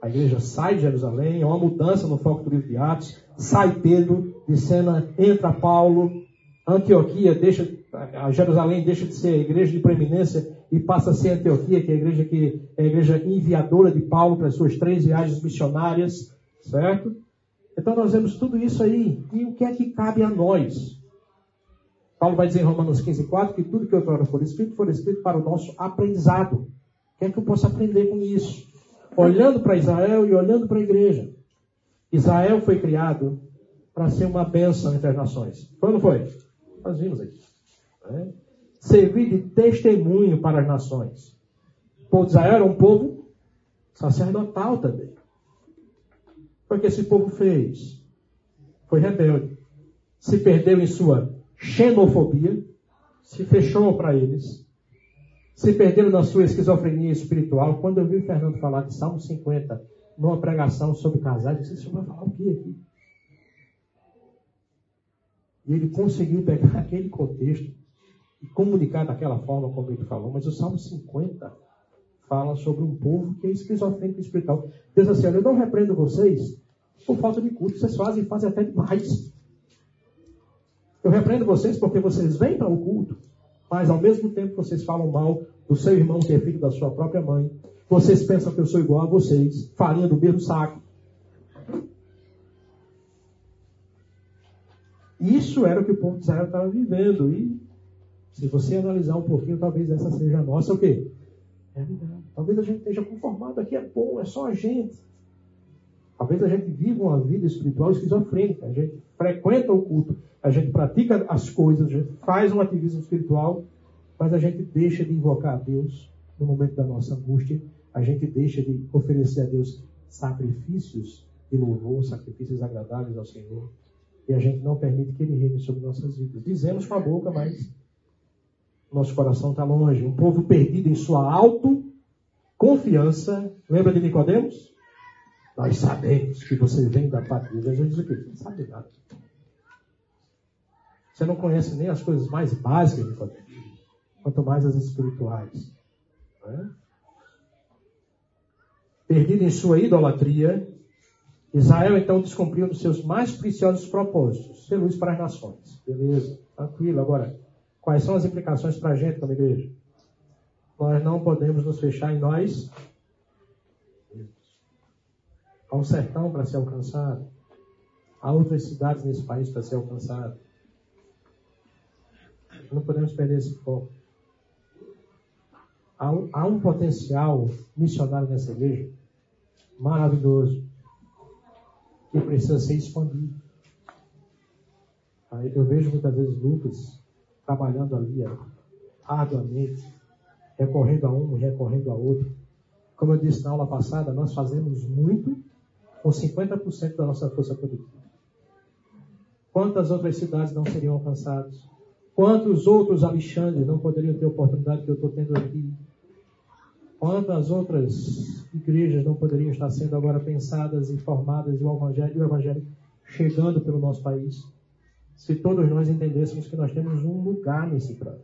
A igreja sai de Jerusalém, há uma mudança no foco do livro de Atos, sai Pedro, de cena entra Paulo, Antioquia deixa, a Jerusalém deixa de ser a igreja de preeminência e passa a ser Antioquia, que é a igreja que é a igreja enviadora de Paulo para as suas três viagens missionárias, certo? Então nós vemos tudo isso aí. E o que é que cabe a nós? Paulo vai dizer em Romanos 15, 4 que tudo que outrora for escrito, for escrito para o nosso aprendizado. O que é que eu posso aprender com isso? Olhando para Israel e olhando para a igreja. Israel foi criado para ser uma bênção entre as nações. Não foi? Nós vimos aqui. Né? servir de testemunho para as nações. O povo de Israel era um povo sacerdotal também. O que esse povo fez. Foi rebelde. Se perdeu em sua xenofobia, se fechou para eles, se perdeu na sua esquizofrenia espiritual. Quando eu vi o Fernando falar de Salmo 50 numa pregação sobre casais, eu disse: Você vai falar o quê aqui? E ele conseguiu pegar aquele contexto e comunicar daquela forma como ele falou. Mas o Salmo 50 fala sobre um povo que é esquizofrênico espiritual. Deus assim, eu não repreendo vocês por falta de culto. Vocês fazem e fazem até demais. Eu repreendo vocês porque vocês vêm para o culto, mas ao mesmo tempo vocês falam mal do seu irmão que é filho da sua própria mãe. Vocês pensam que eu sou igual a vocês, farinha do mesmo saco. Isso era o que o povo de Israel estava vivendo. E se você analisar um pouquinho, talvez essa seja a nossa o quê? Realidade. Talvez a gente esteja conformado aqui, é bom, é só a gente. Talvez a gente viva uma vida espiritual esquizofrênica. A gente frequenta o culto, a gente pratica as coisas, a gente faz um ativismo espiritual, mas a gente deixa de invocar a Deus no momento da nossa angústia, a gente deixa de oferecer a Deus sacrifícios de louvor, sacrifícios agradáveis ao Senhor, e a gente não permite que Ele reine sobre nossas vidas. Dizemos com a boca, mas nosso coração está longe. Um povo perdido em sua autoconfiança. Lembra de Nicodemos? Nós sabemos que você vem da parte de Deus. diz o quê? Você não sabe nada. Você não conhece nem as coisas mais básicas, Nicodemos. Quanto mais as espirituais. É? Perdido em sua idolatria, Israel então descumpriu um dos seus mais preciosos propósitos, ser luz para as nações. Beleza, tranquilo. Agora, Quais são as implicações para a gente como igreja? Nós não podemos nos fechar em nós. Há um sertão para ser alcançado. Há outras cidades nesse país para ser alcançado. Não podemos perder esse foco. Há um, há um potencial missionário nessa igreja maravilhoso que precisa ser expandido. Eu vejo muitas vezes Lucas trabalhando ali arduamente, recorrendo a um, recorrendo a outro. Como eu disse na aula passada, nós fazemos muito com 50% da nossa força produtiva. Quantas outras cidades não seriam alcançadas? Quantos outros Alexandres não poderiam ter a oportunidade que eu estou tendo aqui? Quantas outras igrejas não poderiam estar sendo agora pensadas e formadas e o evangelho, o evangelho chegando pelo nosso país, se todos nós entendêssemos que nós temos um lugar nesse plano.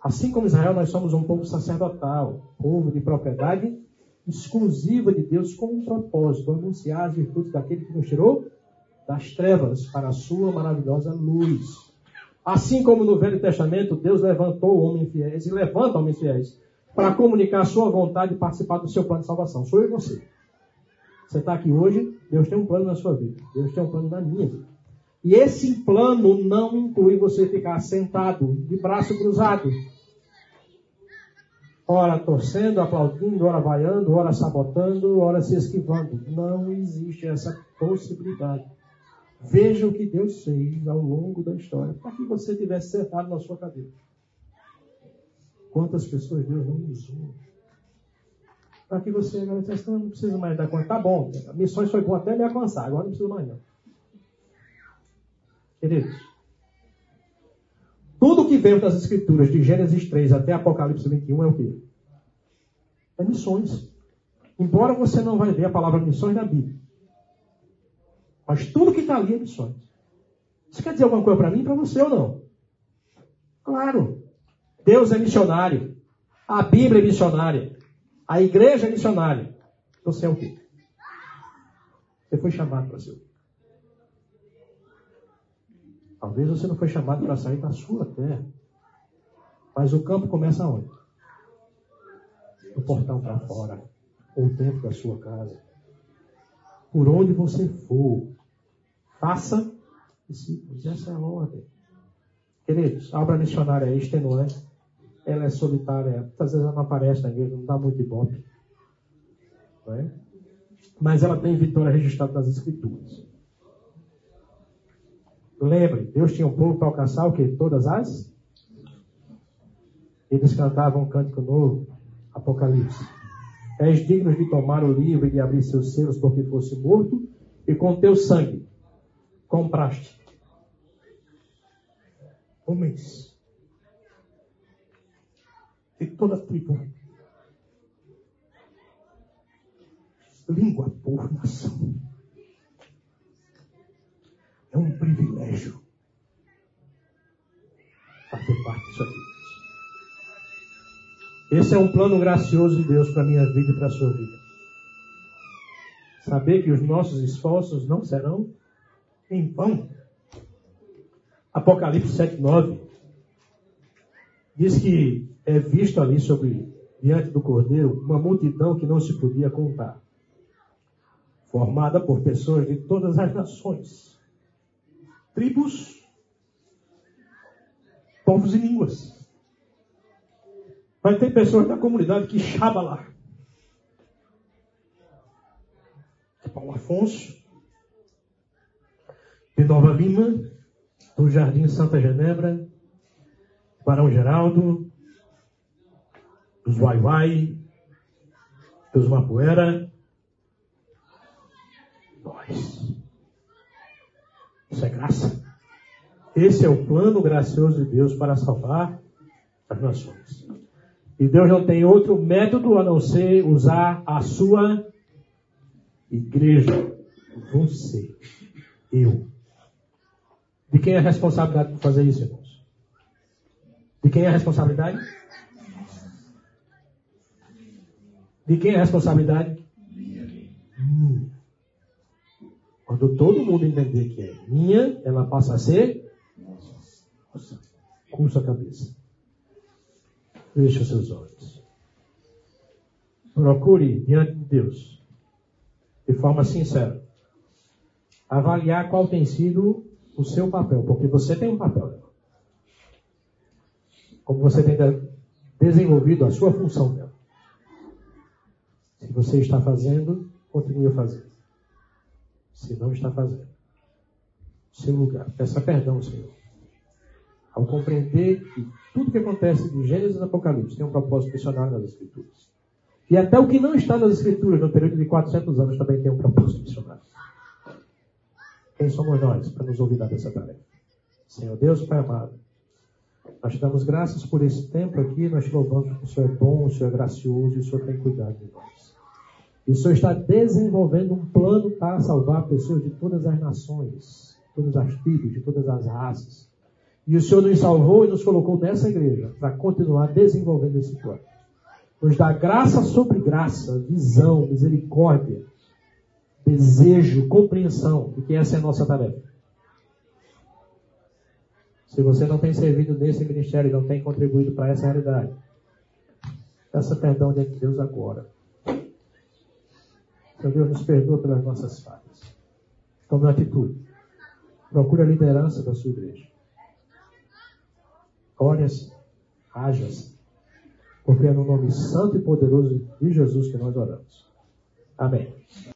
Assim como Israel, nós somos um povo sacerdotal, povo de propriedade exclusiva de Deus com um propósito, anunciar as virtudes daquele que nos tirou das trevas para a sua maravilhosa luz. Assim como no Velho Testamento, Deus levantou homens fiéis e levanta homens fiéis para comunicar a sua vontade e participar do seu plano de salvação. Sou eu e você. Você está aqui hoje, Deus tem um plano na sua vida. Deus tem um plano na minha vida. E esse plano não inclui você ficar sentado, de braço cruzado, ora torcendo, aplaudindo, ora vaiando, ora sabotando, ora se esquivando. Não existe essa possibilidade. Veja o que Deus fez ao longo da história para que você tivesse sentado na sua cadeira. Quantas pessoas Deus não usou para que você agora não, precisa mais dar conta. Tá bom, missões foi bom até me alcançar, agora não precisa mais não. Queridos, tudo que veio das Escrituras, de Gênesis 3 até Apocalipse 21, é o quê? É missões. Embora você não vai ver a palavra missões na Bíblia. Mas tudo que está ali é missões. Isso quer dizer alguma coisa para mim para você ou não? Claro. Deus é missionário. A Bíblia é missionária. A igreja é missionária. Você é o quê? Você foi chamado para ser o quê? Talvez você não foi chamado para sair da sua terra. Mas o campo começa onde? Do portão para fora. Ou dentro da sua casa. Por onde você for, faça discípulos. Essa é a ordem. Queridos, a obra missionária é extenuante. Ela é solitária. Às vezes ela não aparece na igreja, não dá muito ibope. É? Mas ela tem vitória registrada nas Escrituras. Lembre, Deus tinha um povo para alcançar o que? Todas as? Eles cantavam um cântico novo, Apocalipse. És digno de tomar o livro e de abrir seus selos, porque fosse morto, e com teu sangue compraste homens de toda tribo, língua, povo, nação. É um privilégio fazer parte disso aqui. Esse é um plano gracioso de Deus para a minha vida e para a sua vida. Saber que os nossos esforços não serão em vão. Apocalipse 7, 9 diz que é visto ali sobre, diante do cordeiro, uma multidão que não se podia contar, formada por pessoas de todas as nações tribos, povos e línguas. Vai ter pessoas da comunidade que chaba lá. Paulo Afonso, de Nova Lima, do Jardim Santa Genebra, Barão Geraldo, dos Uai dos Mapuera, nós. Isso é graça. Esse é o plano gracioso de Deus para salvar as nações. E Deus não tem outro método a não ser usar a sua igreja. Você, eu. De quem é a responsabilidade por fazer isso, irmãos? De quem é a responsabilidade? De quem é a responsabilidade? Quando todo mundo entender que é minha, ela passa a ser nossa. Cursa a cabeça. Feche seus olhos. Procure diante de Deus, de forma sincera, avaliar qual tem sido o seu papel, porque você tem um papel. Como você tem desenvolvido a sua função dela. Se você está fazendo, continue fazer se não está fazendo. Seu lugar. Peça perdão, Senhor. Ao compreender que tudo que acontece de Gênesis e Apocalipse tem um propósito missionário nas Escrituras. E até o que não está nas Escrituras no período de 400 anos também tem um propósito missionário. Quem somos nós para nos olvidar dessa tarefa? Senhor Deus, Pai amado, Nós te damos graças por esse tempo aqui, nós te louvamos porque o Senhor é bom, o Senhor é gracioso e o Senhor tem cuidado de nós. E o Senhor está desenvolvendo um plano para salvar pessoas de todas as nações, todas as tribos, de todas as raças. E o Senhor nos salvou e nos colocou nessa igreja para continuar desenvolvendo esse plano. Nos dá graça sobre graça, visão, misericórdia, desejo, compreensão de que essa é a nossa tarefa. Se você não tem servido nesse ministério não tem contribuído para essa realidade, peça perdão diante de Deus agora. Senhor Deus, nos perdoa pelas nossas falhas. Tome atitude. Procure a liderança da sua igreja. Ore-se, haja-se. Porque é no nome santo e poderoso de Jesus que nós oramos. Amém.